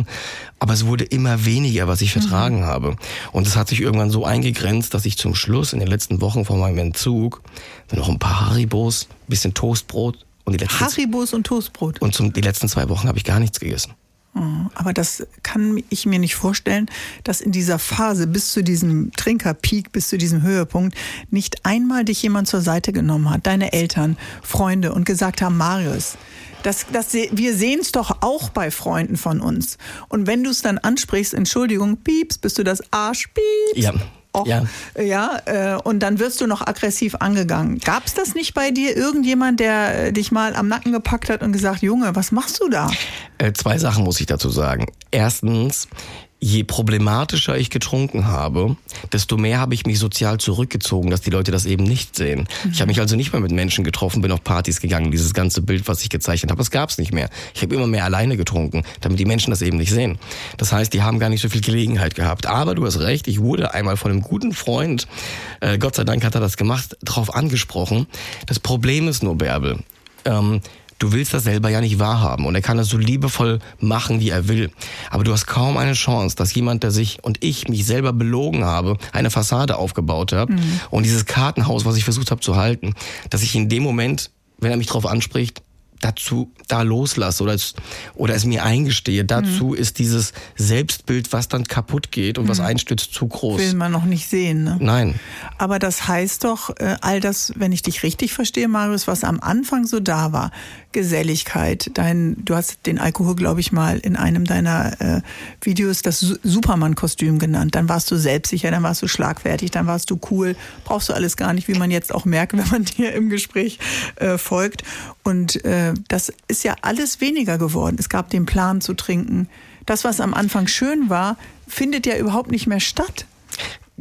aber es wurde immer weniger, was ich vertragen mhm. habe. Und es hat sich irgendwann so eingegrenzt, dass ich zum Schluss in den letzten Wochen vor meinem Entzug noch ein paar Haribos, bisschen Toastbrot und die letzten Haribos und Toastbrot. Und zum, die letzten zwei Wochen habe ich gar nichts gegessen. Oh, aber das kann ich mir nicht vorstellen, dass in dieser Phase bis zu diesem Trinkerpeak, bis zu diesem Höhepunkt, nicht einmal dich jemand zur Seite genommen hat, deine Eltern, Freunde und gesagt haben, Marius, das, das, wir sehen es doch auch bei Freunden von uns. Und wenn du es dann ansprichst, Entschuldigung, pieps, bist du das Arsch, pieps. Ja. Och, ja, ja äh, und dann wirst du noch aggressiv angegangen. Gab es das nicht bei dir? Irgendjemand, der äh, dich mal am Nacken gepackt hat und gesagt, Junge, was machst du da? Äh, zwei Sachen muss ich dazu sagen. Erstens, je problematischer ich getrunken habe, desto mehr habe ich mich sozial zurückgezogen, dass die Leute das eben nicht sehen. Mhm. Ich habe mich also nicht mehr mit Menschen getroffen, bin auf Partys gegangen. Dieses ganze Bild, was ich gezeichnet habe, das gab es nicht mehr. Ich habe immer mehr alleine getrunken, damit die Menschen das eben nicht sehen. Das heißt, die haben gar nicht so viel Gelegenheit gehabt. Aber du hast recht, ich wurde einmal von einem guten Freund, äh, Gott sei Dank hat er das gemacht, darauf angesprochen. Das Problem ist nur, Bärbel, ähm, du willst das selber ja nicht wahrhaben und er kann das so liebevoll machen, wie er will. Aber du hast kaum eine Chance, dass jemand, der sich und ich mich selber belogen habe, eine Fassade aufgebaut habe mhm. und dieses Kartenhaus, was ich versucht habe zu halten, dass ich in dem Moment, wenn er mich darauf anspricht, dazu da loslasse oder es, oder es mir eingestehe. Dazu mhm. ist dieses Selbstbild, was dann kaputt geht und mhm. was einstürzt, zu groß. Will man noch nicht sehen. Ne? Nein. Aber das heißt doch, äh, all das, wenn ich dich richtig verstehe, Marius, was am Anfang so da war, Geselligkeit, dein, du hast den Alkohol, glaube ich, mal in einem deiner äh, Videos das Superman-Kostüm genannt. Dann warst du selbstsicher, dann warst du schlagfertig, dann warst du cool. Brauchst du alles gar nicht, wie man jetzt auch merkt, wenn man dir im Gespräch äh, folgt. Und äh, das ist ja alles weniger geworden. Es gab den Plan zu trinken. Das, was am Anfang schön war, findet ja überhaupt nicht mehr statt.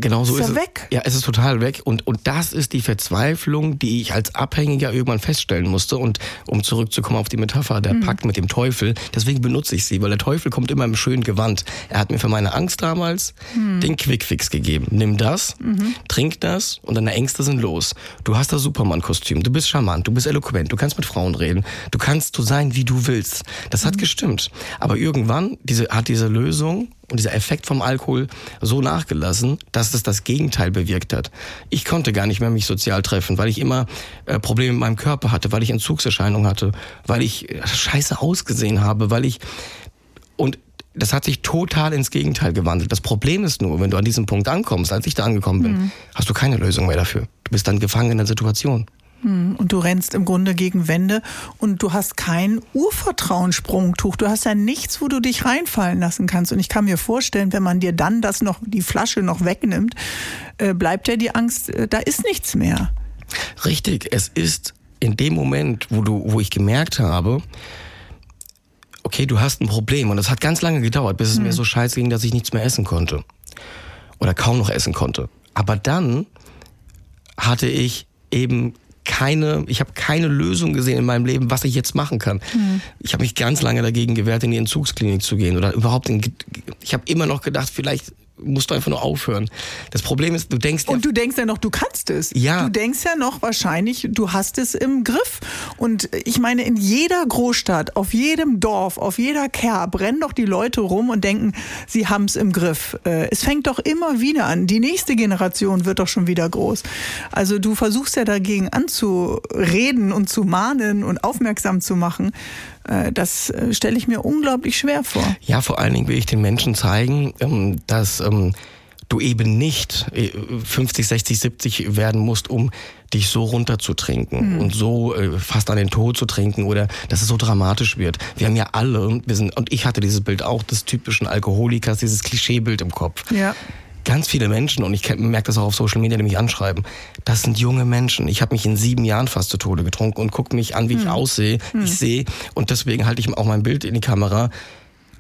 Genau so ist, ist es. weg. Ja, es ist total weg. Und, und das ist die Verzweiflung, die ich als Abhängiger irgendwann feststellen musste. Und um zurückzukommen auf die Metapher, der mhm. Pakt mit dem Teufel, deswegen benutze ich sie, weil der Teufel kommt immer im schönen Gewand. Er hat mir für meine Angst damals mhm. den Quickfix gegeben. Nimm das, mhm. trink das und deine Ängste sind los. Du hast das Superman-Kostüm, du bist charmant, du bist eloquent, du kannst mit Frauen reden, du kannst so sein, wie du willst. Das hat mhm. gestimmt. Aber irgendwann diese, hat diese Lösung und dieser Effekt vom Alkohol so nachgelassen, dass es das Gegenteil bewirkt hat. Ich konnte gar nicht mehr mich sozial treffen, weil ich immer äh, Probleme mit meinem Körper hatte, weil ich Entzugserscheinungen hatte, weil ich äh, scheiße ausgesehen habe, weil ich und das hat sich total ins Gegenteil gewandelt. Das Problem ist nur, wenn du an diesem Punkt ankommst, als ich da angekommen bin, mhm. hast du keine Lösung mehr dafür. Du bist dann gefangen in der Situation. Hm, und du rennst im Grunde gegen Wände und du hast kein Urvertrauenssprungtuch. Du hast ja nichts, wo du dich reinfallen lassen kannst. Und ich kann mir vorstellen, wenn man dir dann das noch, die Flasche noch wegnimmt, äh, bleibt ja die Angst, äh, da ist nichts mehr. Richtig. Es ist in dem Moment, wo du, wo ich gemerkt habe, okay, du hast ein Problem. Und es hat ganz lange gedauert, bis es hm. mir so scheiße ging, dass ich nichts mehr essen konnte. Oder kaum noch essen konnte. Aber dann hatte ich eben keine, ich habe keine Lösung gesehen in meinem Leben, was ich jetzt machen kann. Mhm. Ich habe mich ganz lange dagegen gewehrt, in die Entzugsklinik zu gehen oder überhaupt in, ich habe immer noch gedacht, vielleicht musst du einfach nur aufhören. Das Problem ist, du denkst ja. Und du denkst ja noch, du kannst es. Ja. Du denkst ja noch wahrscheinlich, du hast es im Griff. Und ich meine, in jeder Großstadt, auf jedem Dorf, auf jeder Kerb brennen doch die Leute rum und denken, sie haben es im Griff. Äh, es fängt doch immer wieder an. Die nächste Generation wird doch schon wieder groß. Also du versuchst ja dagegen anzureden und zu mahnen und aufmerksam zu machen. Äh, das äh, stelle ich mir unglaublich schwer vor. Ja, vor allen Dingen will ich den Menschen zeigen, ähm, dass ähm, du eben nicht 50, 60, 70 werden musst, um dich so runterzutrinken mhm. und so äh, fast an den Tod zu trinken oder dass es so dramatisch wird. Wir haben ja alle, wir sind, und ich hatte dieses Bild auch des typischen Alkoholikers, dieses Klischeebild im Kopf. Ja ganz viele Menschen, und ich merke das auch auf Social Media, die mich anschreiben, das sind junge Menschen. Ich habe mich in sieben Jahren fast zu Tode getrunken und gucke mich an, wie hm. ich aussehe. Hm. Ich sehe, und deswegen halte ich auch mein Bild in die Kamera,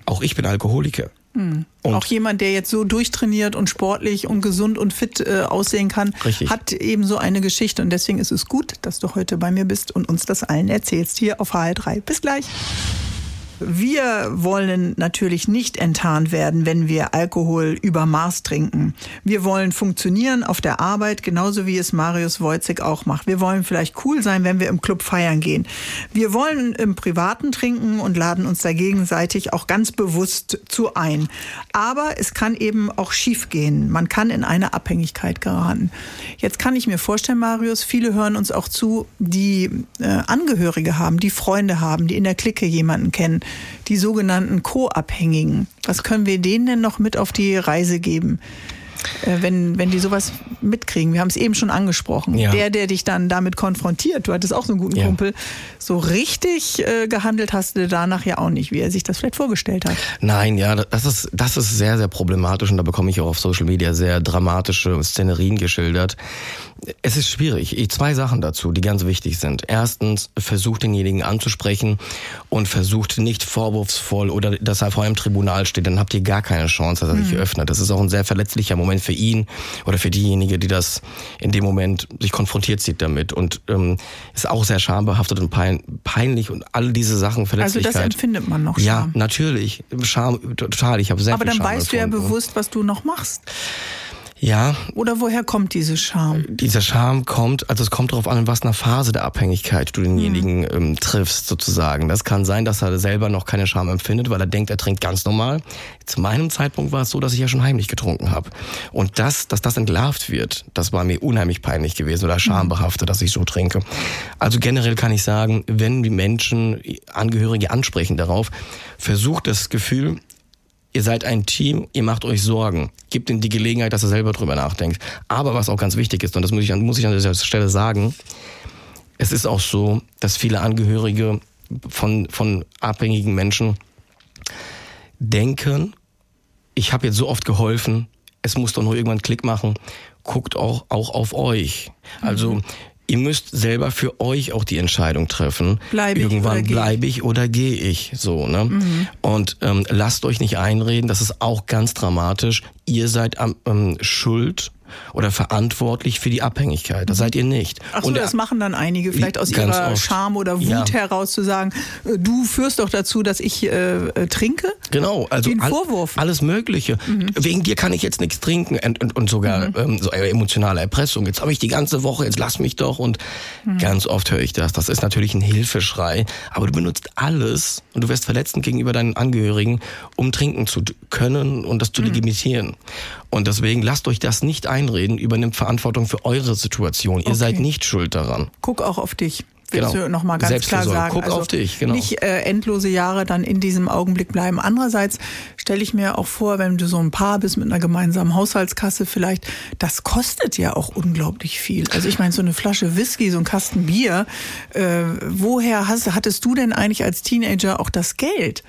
auch ich bin Alkoholiker. Hm. Auch jemand, der jetzt so durchtrainiert und sportlich und gesund und fit äh, aussehen kann, richtig. hat eben so eine Geschichte. Und deswegen ist es gut, dass du heute bei mir bist und uns das allen erzählst hier auf HR3. Bis gleich. Wir wollen natürlich nicht enttarnt werden, wenn wir Alkohol über Maß trinken. Wir wollen funktionieren auf der Arbeit, genauso wie es Marius Wojcik auch macht. Wir wollen vielleicht cool sein, wenn wir im Club feiern gehen. Wir wollen im Privaten trinken und laden uns da gegenseitig auch ganz bewusst zu ein. Aber es kann eben auch schief gehen. Man kann in eine Abhängigkeit geraten. Jetzt kann ich mir vorstellen, Marius, viele hören uns auch zu, die äh, Angehörige haben, die Freunde haben, die in der Clique jemanden kennen die sogenannten Co-Abhängigen. Was können wir denen denn noch mit auf die Reise geben? Äh, wenn, wenn die sowas mitkriegen. Wir haben es eben schon angesprochen. Ja. Der, der dich dann damit konfrontiert, du hattest auch so einen guten ja. Kumpel, so richtig äh, gehandelt hast du danach ja auch nicht, wie er sich das vielleicht vorgestellt hat. Nein, ja, das ist, das ist sehr, sehr problematisch und da bekomme ich auch auf Social Media sehr dramatische Szenerien geschildert. Es ist schwierig. Zwei Sachen dazu, die ganz wichtig sind. Erstens, versucht denjenigen anzusprechen und versucht nicht vorwurfsvoll oder dass er vor einem Tribunal steht, dann habt ihr gar keine Chance, dass er sich mhm. öffnet. Das ist auch ein sehr verletzlicher Moment für ihn oder für diejenige, die das in dem Moment sich konfrontiert sieht damit und ähm, ist auch sehr schambehaftet und pein, peinlich und all diese Sachen, Verletzlichkeit. Also das empfindet man noch Scham. Ja, natürlich. Scham, total. Ich habe sehr Aber viel dann Scham weißt empfunden. du ja bewusst, was du noch machst. Ja. Oder woher kommt diese Scham? Dieser Scham kommt, also es kommt darauf an, in was einer Phase der Abhängigkeit du denjenigen mhm. ähm, triffst, sozusagen. Das kann sein, dass er selber noch keine Scham empfindet, weil er denkt, er trinkt ganz normal. Zu meinem Zeitpunkt war es so, dass ich ja schon heimlich getrunken habe. Und das, dass das entlarvt wird, das war mir unheimlich peinlich gewesen oder schambehaftet, dass ich so trinke. Also generell kann ich sagen, wenn die Menschen, Angehörige ansprechen darauf, versucht das Gefühl, Ihr seid ein Team, ihr macht euch Sorgen. Gebt ihm die Gelegenheit, dass er selber drüber nachdenkt. Aber was auch ganz wichtig ist, und das muss ich, muss ich an dieser Stelle sagen, es ist auch so, dass viele Angehörige von, von abhängigen Menschen denken, ich habe jetzt so oft geholfen, es muss doch nur irgendwann Klick machen. Guckt auch, auch auf euch. Also mhm. Ihr müsst selber für euch auch die Entscheidung treffen. Bleibe Irgendwann bleibe ich oder gehe ich so. Ne? Mhm. Und ähm, lasst euch nicht einreden, das ist auch ganz dramatisch. Ihr seid am ähm, schuld oder verantwortlich für die Abhängigkeit. Das seid ihr nicht. Ach so, und das machen dann einige, vielleicht aus ihrer oft. Scham oder Wut ja. heraus zu sagen, äh, du führst doch dazu, dass ich äh, äh trinke. Genau, also ein Vorwurf. alles Mögliche. Mhm. Wegen dir kann ich jetzt nichts trinken und, und, und sogar mhm. ähm, so emotionale Erpressung. Jetzt habe ich die ganze Woche, jetzt lass mich doch. Und mhm. ganz oft höre ich das. Das ist natürlich ein Hilfeschrei, aber du benutzt alles und du wirst verletzend gegenüber deinen Angehörigen, um trinken zu können und das zu mhm. legitimieren. Und deswegen lasst euch das nicht einreden, übernimmt Verantwortung für eure Situation. Ihr okay. seid nicht schuld daran. Guck auch auf dich. Willst genau. du noch mal ganz klar sagen. Guck also auf dich, genau. Nicht äh, endlose Jahre dann in diesem Augenblick bleiben. Andererseits stelle ich mir auch vor, wenn du so ein Paar bist mit einer gemeinsamen Haushaltskasse vielleicht, das kostet ja auch unglaublich viel. Also ich meine, so eine Flasche Whisky, so ein Kasten Bier, äh, woher hast, hattest du denn eigentlich als Teenager auch das Geld?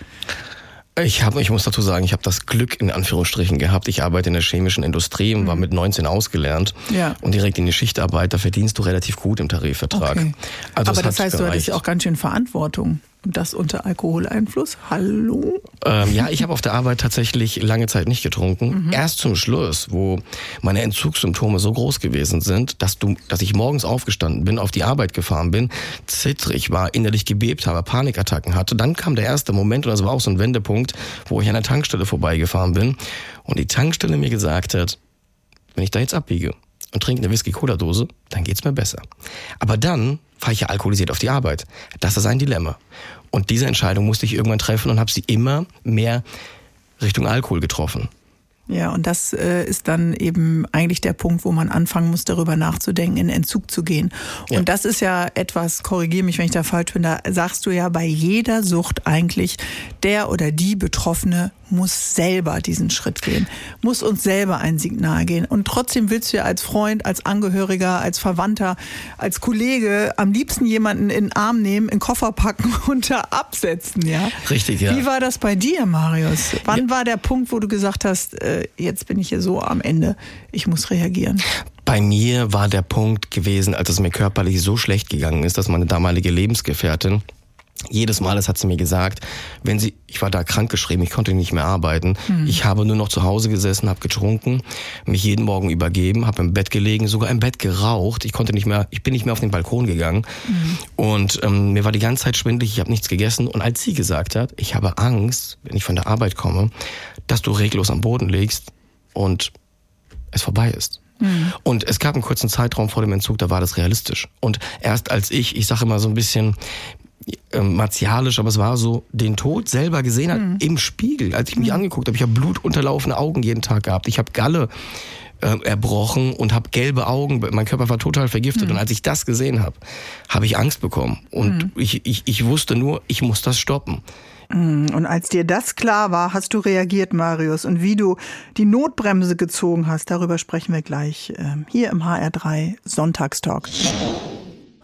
Ich, hab, ich muss dazu sagen, ich habe das Glück in Anführungsstrichen gehabt. Ich arbeite in der chemischen Industrie und war mhm. mit 19 ausgelernt. Ja. Und direkt in die Schichtarbeit, da verdienst du relativ gut im Tarifvertrag. Okay. Also Aber das heißt, gereicht. du hattest ja auch ganz schön Verantwortung. Und das unter Alkoholeinfluss? Hallo? Ähm, ja, ich habe auf der Arbeit tatsächlich lange Zeit nicht getrunken. Mhm. Erst zum Schluss, wo meine Entzugssymptome so groß gewesen sind, dass du, dass ich morgens aufgestanden bin, auf die Arbeit gefahren bin, zittrig war, innerlich gebebt habe, Panikattacken hatte. Dann kam der erste Moment, und das war auch so ein Wendepunkt, wo ich an der Tankstelle vorbeigefahren bin und die Tankstelle mir gesagt hat, wenn ich da jetzt abbiege und trinke eine Whisky-Cola-Dose, dann geht's mir besser. Aber dann fahre ich ja alkoholisiert auf die Arbeit. Das ist ein Dilemma. Und diese Entscheidung musste ich irgendwann treffen und habe sie immer mehr Richtung Alkohol getroffen. Ja, und das äh, ist dann eben eigentlich der Punkt, wo man anfangen muss, darüber nachzudenken, in Entzug zu gehen. Und ja. das ist ja etwas, korrigiere mich, wenn ich da falsch bin, da sagst du ja bei jeder Sucht eigentlich, der oder die Betroffene muss selber diesen Schritt gehen, muss uns selber ein Signal gehen. Und trotzdem willst du ja als Freund, als Angehöriger, als Verwandter, als Kollege am liebsten jemanden in den Arm nehmen, in den Koffer packen und da absetzen, ja? Richtig, ja. Wie war das bei dir, Marius? Wann ja. war der Punkt, wo du gesagt hast, äh, jetzt bin ich hier so am Ende, ich muss reagieren? Bei mir war der Punkt gewesen, als es mir körperlich so schlecht gegangen ist, dass meine damalige Lebensgefährtin jedes Mal, das hat sie mir gesagt, wenn sie, ich war da krankgeschrieben, ich konnte nicht mehr arbeiten. Mhm. Ich habe nur noch zu Hause gesessen, habe getrunken, mich jeden Morgen übergeben, habe im Bett gelegen, sogar im Bett geraucht. Ich konnte nicht mehr, ich bin nicht mehr auf den Balkon gegangen mhm. und ähm, mir war die ganze Zeit schwindelig, ich habe nichts gegessen. Und als sie gesagt hat, ich habe Angst, wenn ich von der Arbeit komme, dass du reglos am Boden liegst und es vorbei ist. Mhm. Und es gab einen kurzen Zeitraum vor dem Entzug, da war das realistisch. Und erst als ich, ich sage immer so ein bisschen, äh, martialisch, aber es war so, den Tod selber gesehen hat mhm. im Spiegel, als ich mich mhm. angeguckt habe. Ich habe blutunterlaufene Augen jeden Tag gehabt. Ich habe Galle äh, erbrochen und habe gelbe Augen. Mein Körper war total vergiftet. Mhm. Und als ich das gesehen habe, habe ich Angst bekommen. Und mhm. ich, ich, ich wusste nur, ich muss das stoppen. Mhm. Und als dir das klar war, hast du reagiert, Marius. Und wie du die Notbremse gezogen hast, darüber sprechen wir gleich ähm, hier im HR3 Sonntagstalk.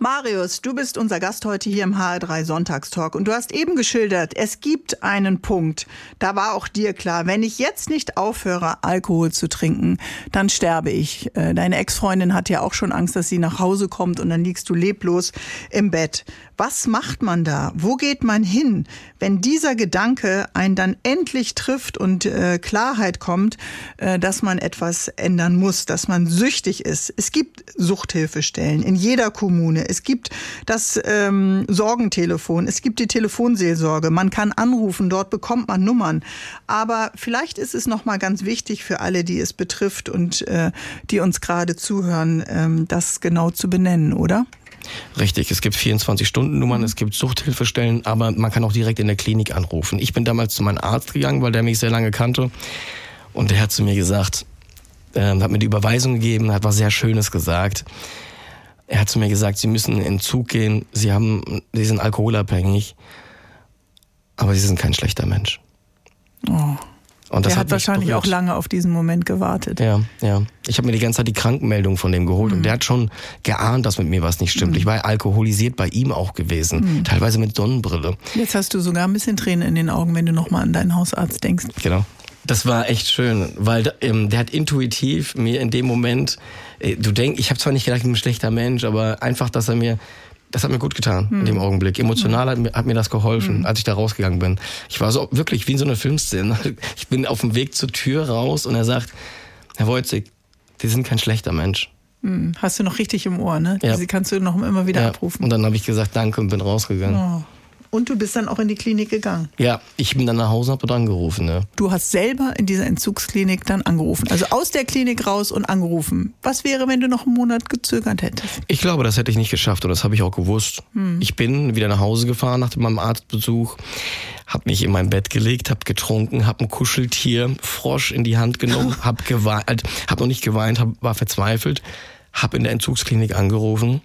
Marius, du bist unser Gast heute hier im HR3 Sonntagstalk und du hast eben geschildert, es gibt einen Punkt, da war auch dir klar, wenn ich jetzt nicht aufhöre, Alkohol zu trinken, dann sterbe ich. Äh, deine Ex-Freundin hat ja auch schon Angst, dass sie nach Hause kommt und dann liegst du leblos im Bett. Was macht man da? Wo geht man hin, wenn dieser Gedanke einen dann endlich trifft und äh, Klarheit kommt, äh, dass man etwas ändern muss, dass man süchtig ist? Es gibt Suchthilfestellen in jeder Kommune. Es gibt das ähm, Sorgentelefon. Es gibt die Telefonseelsorge. Man kann anrufen. Dort bekommt man Nummern. Aber vielleicht ist es noch mal ganz wichtig für alle, die es betrifft und äh, die uns gerade zuhören, ähm, das genau zu benennen, oder? Richtig, es gibt 24-Stunden-Nummern, es gibt Suchthilfestellen, aber man kann auch direkt in der Klinik anrufen. Ich bin damals zu meinem Arzt gegangen, weil der mich sehr lange kannte. Und der hat zu mir gesagt, äh, hat mir die Überweisung gegeben, hat was sehr Schönes gesagt. Er hat zu mir gesagt, Sie müssen in Zug gehen, Sie haben, Sie sind alkoholabhängig, aber Sie sind kein schlechter Mensch. Oh. Und das der hat, hat wahrscheinlich berührt. auch lange auf diesen Moment gewartet. Ja, ja. Ich habe mir die ganze Zeit die Krankenmeldung von dem geholt mhm. und der hat schon geahnt, dass mit mir was nicht stimmt. Mhm. Ich war alkoholisiert bei ihm auch gewesen, mhm. teilweise mit Sonnenbrille. Jetzt hast du sogar ein bisschen Tränen in den Augen, wenn du nochmal an deinen Hausarzt denkst. Genau. Das war echt schön, weil ähm, der hat intuitiv mir in dem Moment, äh, du denkst, ich habe zwar nicht gedacht, ich bin ein schlechter Mensch, aber einfach, dass er mir das hat mir gut getan hm. in dem Augenblick. Emotional hat mir, hat mir das geholfen, hm. als ich da rausgegangen bin. Ich war so wirklich wie in so einer Filmszene. Ich bin auf dem Weg zur Tür raus und er sagt, Herr Wojcik, Sie sind kein schlechter Mensch. Hm. Hast du noch richtig im Ohr, ne? Ja. Sie kannst du noch immer wieder ja. abrufen. Und dann habe ich gesagt, danke und bin rausgegangen. Oh. Und du bist dann auch in die Klinik gegangen? Ja, ich bin dann nach Hause und habe angerufen. Ja. Du hast selber in dieser Entzugsklinik dann angerufen, also aus der Klinik raus und angerufen. Was wäre, wenn du noch einen Monat gezögert hättest? Ich glaube, das hätte ich nicht geschafft und das habe ich auch gewusst. Hm. Ich bin wieder nach Hause gefahren nach meinem Arztbesuch, habe mich in mein Bett gelegt, habe getrunken, habe ein Kuscheltier, Frosch in die Hand genommen, habe geweint, habe noch nicht geweint, hab, war verzweifelt, habe in der Entzugsklinik angerufen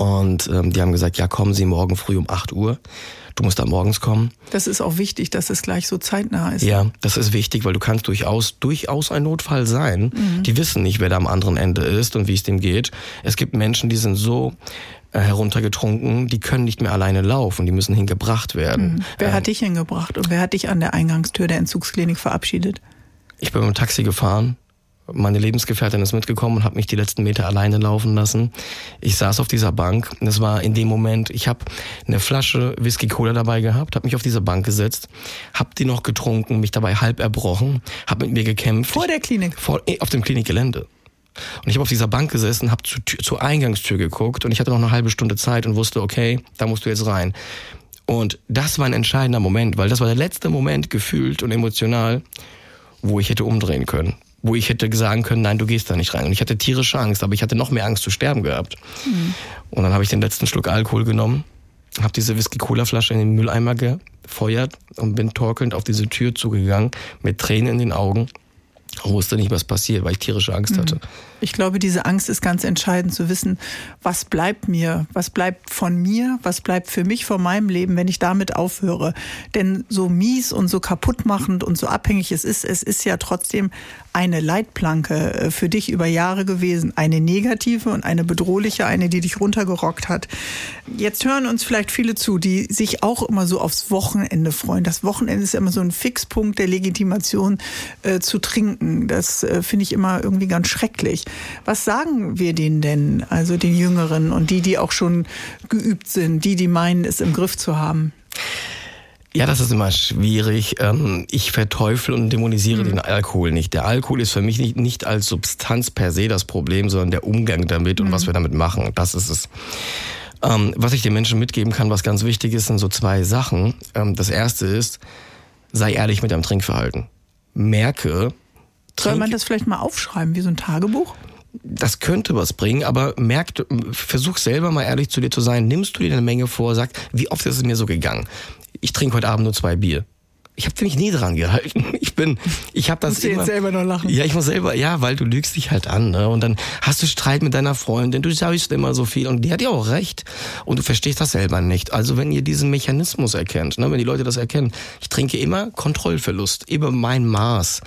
und ähm, die haben gesagt, ja, kommen Sie morgen früh um 8 Uhr. Du musst da morgens kommen. Das ist auch wichtig, dass es gleich so zeitnah ist. Ja, das ist wichtig, weil du kannst durchaus, durchaus ein Notfall sein. Mhm. Die wissen nicht, wer da am anderen Ende ist und wie es dem geht. Es gibt Menschen, die sind so äh, heruntergetrunken, die können nicht mehr alleine laufen, die müssen hingebracht werden. Mhm. Wer ähm, hat dich hingebracht und wer hat dich an der Eingangstür der Entzugsklinik verabschiedet? Ich bin mit dem Taxi gefahren meine Lebensgefährtin ist mitgekommen und hat mich die letzten Meter alleine laufen lassen. Ich saß auf dieser Bank. Das war in dem Moment, ich habe eine Flasche Whisky Cola dabei gehabt, habe mich auf diese Bank gesetzt, habe die noch getrunken, mich dabei halb erbrochen, habe mit mir gekämpft. Vor der Klinik? Vor, eh, auf dem Klinikgelände. Und ich habe auf dieser Bank gesessen, habe zu, zur Eingangstür geguckt und ich hatte noch eine halbe Stunde Zeit und wusste, okay, da musst du jetzt rein. Und das war ein entscheidender Moment, weil das war der letzte Moment gefühlt und emotional, wo ich hätte umdrehen können wo ich hätte sagen können, nein, du gehst da nicht rein. Und ich hatte tierische Angst, aber ich hatte noch mehr Angst zu sterben gehabt. Mhm. Und dann habe ich den letzten Schluck Alkohol genommen, habe diese Whisky-Cola-Flasche in den Mülleimer gefeuert und bin torkelnd auf diese Tür zugegangen, mit Tränen in den Augen und wusste nicht, was passiert, weil ich tierische Angst hatte. Mhm. Ich glaube, diese Angst ist ganz entscheidend zu wissen, was bleibt mir, was bleibt von mir, was bleibt für mich von meinem Leben, wenn ich damit aufhöre. Denn so mies und so kaputtmachend und so abhängig es ist, es ist ja trotzdem eine Leitplanke äh, für dich über Jahre gewesen. Eine negative und eine bedrohliche, eine, die dich runtergerockt hat. Jetzt hören uns vielleicht viele zu, die sich auch immer so aufs Wochenende freuen. Das Wochenende ist immer so ein Fixpunkt der Legitimation äh, zu trinken trinken. Das äh, finde ich immer irgendwie ganz schrecklich. Was sagen wir denen denn, also den Jüngeren und die, die auch schon geübt sind, die, die meinen, es im Griff zu haben? Ja, das ist immer schwierig. Ähm, ich verteufel und dämonisiere mhm. den Alkohol nicht. Der Alkohol ist für mich nicht, nicht als Substanz per se das Problem, sondern der Umgang damit und mhm. was wir damit machen. Das ist es. Ähm, was ich den Menschen mitgeben kann, was ganz wichtig ist, sind so zwei Sachen. Ähm, das erste ist, sei ehrlich mit deinem Trinkverhalten. Merke. Soll man das vielleicht mal aufschreiben, wie so ein Tagebuch? das könnte was bringen, aber merk, versuch selber mal ehrlich zu dir zu sein. Nimmst du dir eine Menge vor, sag, wie oft ist es mir so gegangen? Ich trinke heute Abend nur zwei Bier ich habe ziemlich nie dran gehalten. Ich bin, ich habe das Musst immer. Jetzt selber noch lachen. Ja, ich muss selber, ja, weil du lügst dich halt an, ne? Und dann hast du Streit mit deiner Freundin, du sagst immer so viel und die hat ja auch recht und du verstehst das selber nicht. Also wenn ihr diesen Mechanismus erkennt, ne, wenn die Leute das erkennen, ich trinke immer Kontrollverlust über mein Maß.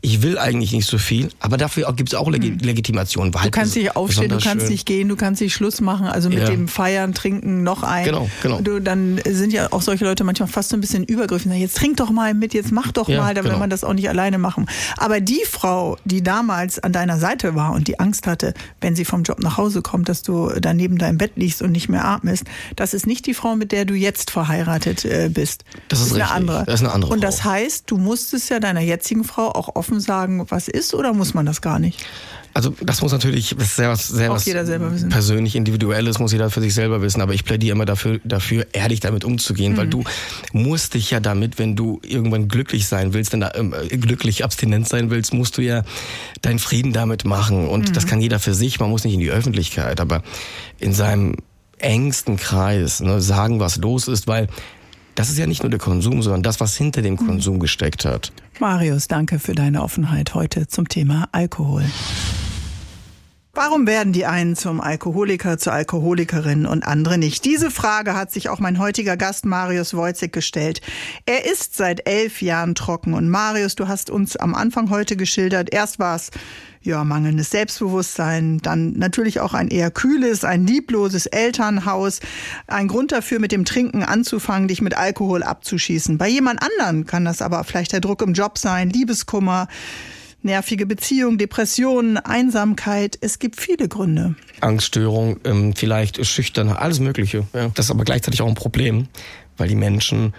Ich will eigentlich nicht so viel, aber dafür gibt es auch Leg hm. Legitimation. Du kannst nicht aufstehen, du kannst schön. nicht gehen, du kannst nicht Schluss machen. Also mit ja. dem Feiern, Trinken noch ein. Genau, genau. Du, dann sind ja auch solche Leute manchmal fast so ein bisschen übergriffig. Jetzt trink doch mal mit, jetzt mach doch ja, mal, dann genau. will man das auch nicht alleine machen. Aber die Frau, die damals an deiner Seite war und die Angst hatte, wenn sie vom Job nach Hause kommt, dass du da neben deinem Bett liegst und nicht mehr atmest, das ist nicht die Frau, mit der du jetzt verheiratet äh, bist. Das ist, das ist eine andere. Das ist eine andere. Und das heißt, du musstest ja deiner jetzigen Frau auch offen sagen, was ist, oder muss man das gar nicht? Also das muss natürlich das ist sehr was, sehr was persönlich individuelles, muss jeder für sich selber wissen. Aber ich plädiere immer dafür, dafür ehrlich damit umzugehen, mhm. weil du musst dich ja damit, wenn du irgendwann glücklich sein willst, denn da, ähm, glücklich abstinent sein willst, musst du ja deinen Frieden damit machen. Und mhm. das kann jeder für sich. Man muss nicht in die Öffentlichkeit, aber in seinem engsten Kreis ne, sagen, was los ist, weil das ist ja nicht nur der Konsum, sondern das, was hinter dem mhm. Konsum gesteckt hat. Marius, danke für deine Offenheit heute zum Thema Alkohol. Warum werden die einen zum Alkoholiker, zur Alkoholikerin und andere nicht? Diese Frage hat sich auch mein heutiger Gast Marius Wojcik gestellt. Er ist seit elf Jahren trocken und Marius, du hast uns am Anfang heute geschildert, erst war es ja, mangelndes Selbstbewusstsein, dann natürlich auch ein eher kühles, ein liebloses Elternhaus. Ein Grund dafür, mit dem Trinken anzufangen, dich mit Alkohol abzuschießen. Bei jemand anderen kann das aber vielleicht der Druck im Job sein, Liebeskummer, nervige Beziehung, Depressionen, Einsamkeit. Es gibt viele Gründe. Angststörung, ähm, vielleicht schüchtern, alles Mögliche. Das ist aber gleichzeitig auch ein Problem, weil die Menschen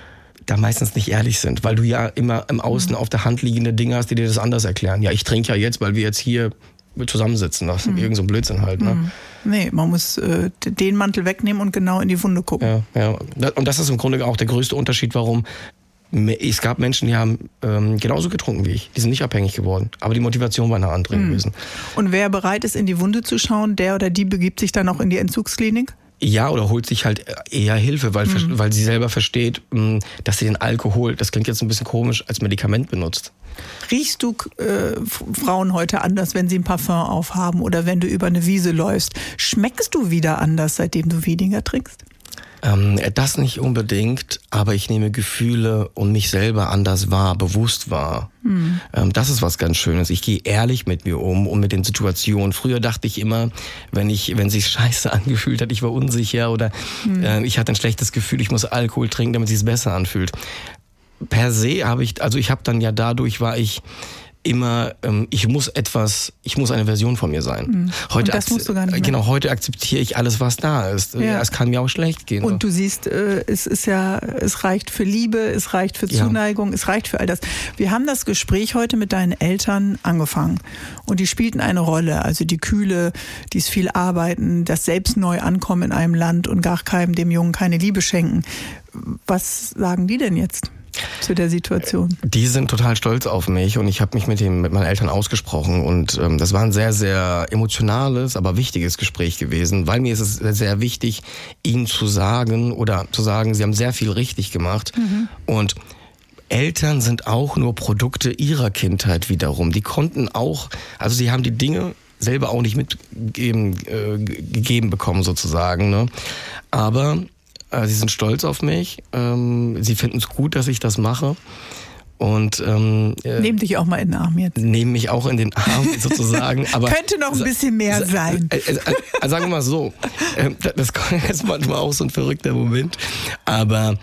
da meistens nicht ehrlich sind, weil du ja immer im Außen mhm. auf der Hand liegende Dinge hast, die dir das anders erklären. Ja, ich trinke ja jetzt, weil wir jetzt hier zusammensitzen. Das ist mhm. irgend so ein Blödsinn halt. Ne? Mhm. Nee, man muss äh, den Mantel wegnehmen und genau in die Wunde gucken. Ja, ja. Und das ist im Grunde auch der größte Unterschied, warum es gab Menschen, die haben ähm, genauso getrunken wie ich. Die sind nicht abhängig geworden. Aber die Motivation war eine andere mhm. gewesen. Und wer bereit ist, in die Wunde zu schauen, der oder die begibt sich dann auch in die Entzugsklinik? Ja, oder holt sich halt eher Hilfe, weil, mhm. weil sie selber versteht, hm, dass sie den Alkohol, das klingt jetzt ein bisschen komisch, als Medikament benutzt. Riechst du äh, Frauen heute anders, wenn sie ein Parfum aufhaben oder wenn du über eine Wiese läufst? Schmeckst du wieder anders, seitdem du weniger trinkst? Ähm, das nicht unbedingt, aber ich nehme Gefühle und mich selber anders wahr, bewusst wahr. Hm. Ähm, das ist was ganz Schönes. Ich gehe ehrlich mit mir um und mit den Situationen. Früher dachte ich immer, wenn ich, wenn sich scheiße angefühlt hat, ich war unsicher oder hm. äh, ich hatte ein schlechtes Gefühl, ich muss Alkohol trinken, damit es sich besser anfühlt. Per se habe ich, also ich habe dann ja dadurch war ich immer, ähm, ich muss etwas, ich muss eine Version von mir sein. Mhm. Heute das musst du gar nicht mehr. Genau, heute akzeptiere ich alles, was da ist. Ja. Es kann mir auch schlecht gehen. Und du siehst, äh, es ist ja, es reicht für Liebe, es reicht für Zuneigung, ja. es reicht für all das. Wir haben das Gespräch heute mit deinen Eltern angefangen und die spielten eine Rolle. Also die Kühle, die es viel arbeiten, das selbst neu ankommen in einem Land und gar keinem dem Jungen keine Liebe schenken. Was sagen die denn jetzt? Zu der Situation? Die sind total stolz auf mich und ich habe mich mit, dem, mit meinen Eltern ausgesprochen und ähm, das war ein sehr, sehr emotionales, aber wichtiges Gespräch gewesen, weil mir ist es sehr wichtig, ihnen zu sagen oder zu sagen, sie haben sehr viel richtig gemacht mhm. und Eltern sind auch nur Produkte ihrer Kindheit wiederum. Die konnten auch, also sie haben die Dinge selber auch nicht mitgegeben äh, bekommen sozusagen. Ne? Aber sie sind stolz auf mich. Ähm, sie finden es gut, dass ich das mache. Und ähm, äh, nehmen dich auch mal in den Arm jetzt. Nehmen mich auch in den Arm sozusagen. Aber könnte noch ein bisschen mehr sein. Äh, äh, sagen wir mal so, äh, das ist manchmal auch so ein verrückter Moment. Aber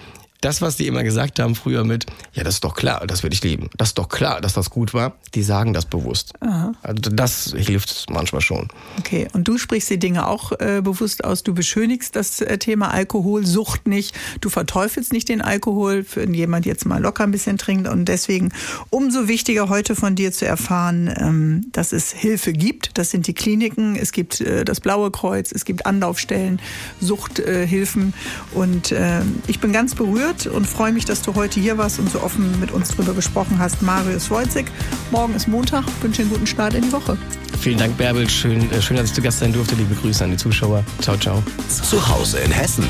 das, was die immer gesagt haben früher mit, ja, das ist doch klar, das würde ich lieben. Das ist doch klar, dass das gut war. Die sagen das bewusst. Aha. Also das hilft manchmal schon. Okay, und du sprichst die Dinge auch äh, bewusst aus. Du beschönigst das äh, Thema Alkoholsucht nicht. Du verteufelst nicht den Alkohol, wenn jemand jetzt mal locker ein bisschen trinkt. Und deswegen umso wichtiger heute von dir zu erfahren, ähm, dass es Hilfe gibt. Das sind die Kliniken, es gibt äh, das Blaue Kreuz, es gibt Anlaufstellen, Suchthilfen. und äh, ich bin ganz berührt und freue mich, dass du heute hier warst und so offen mit uns darüber gesprochen hast. Marius Wojcik, morgen ist Montag. Ich wünsche einen guten Start in die Woche. Vielen Dank, Bärbel. Schön, äh, schön, dass ich zu Gast sein durfte. Liebe Grüße an die Zuschauer. Ciao, ciao. Zu Hause in Hessen.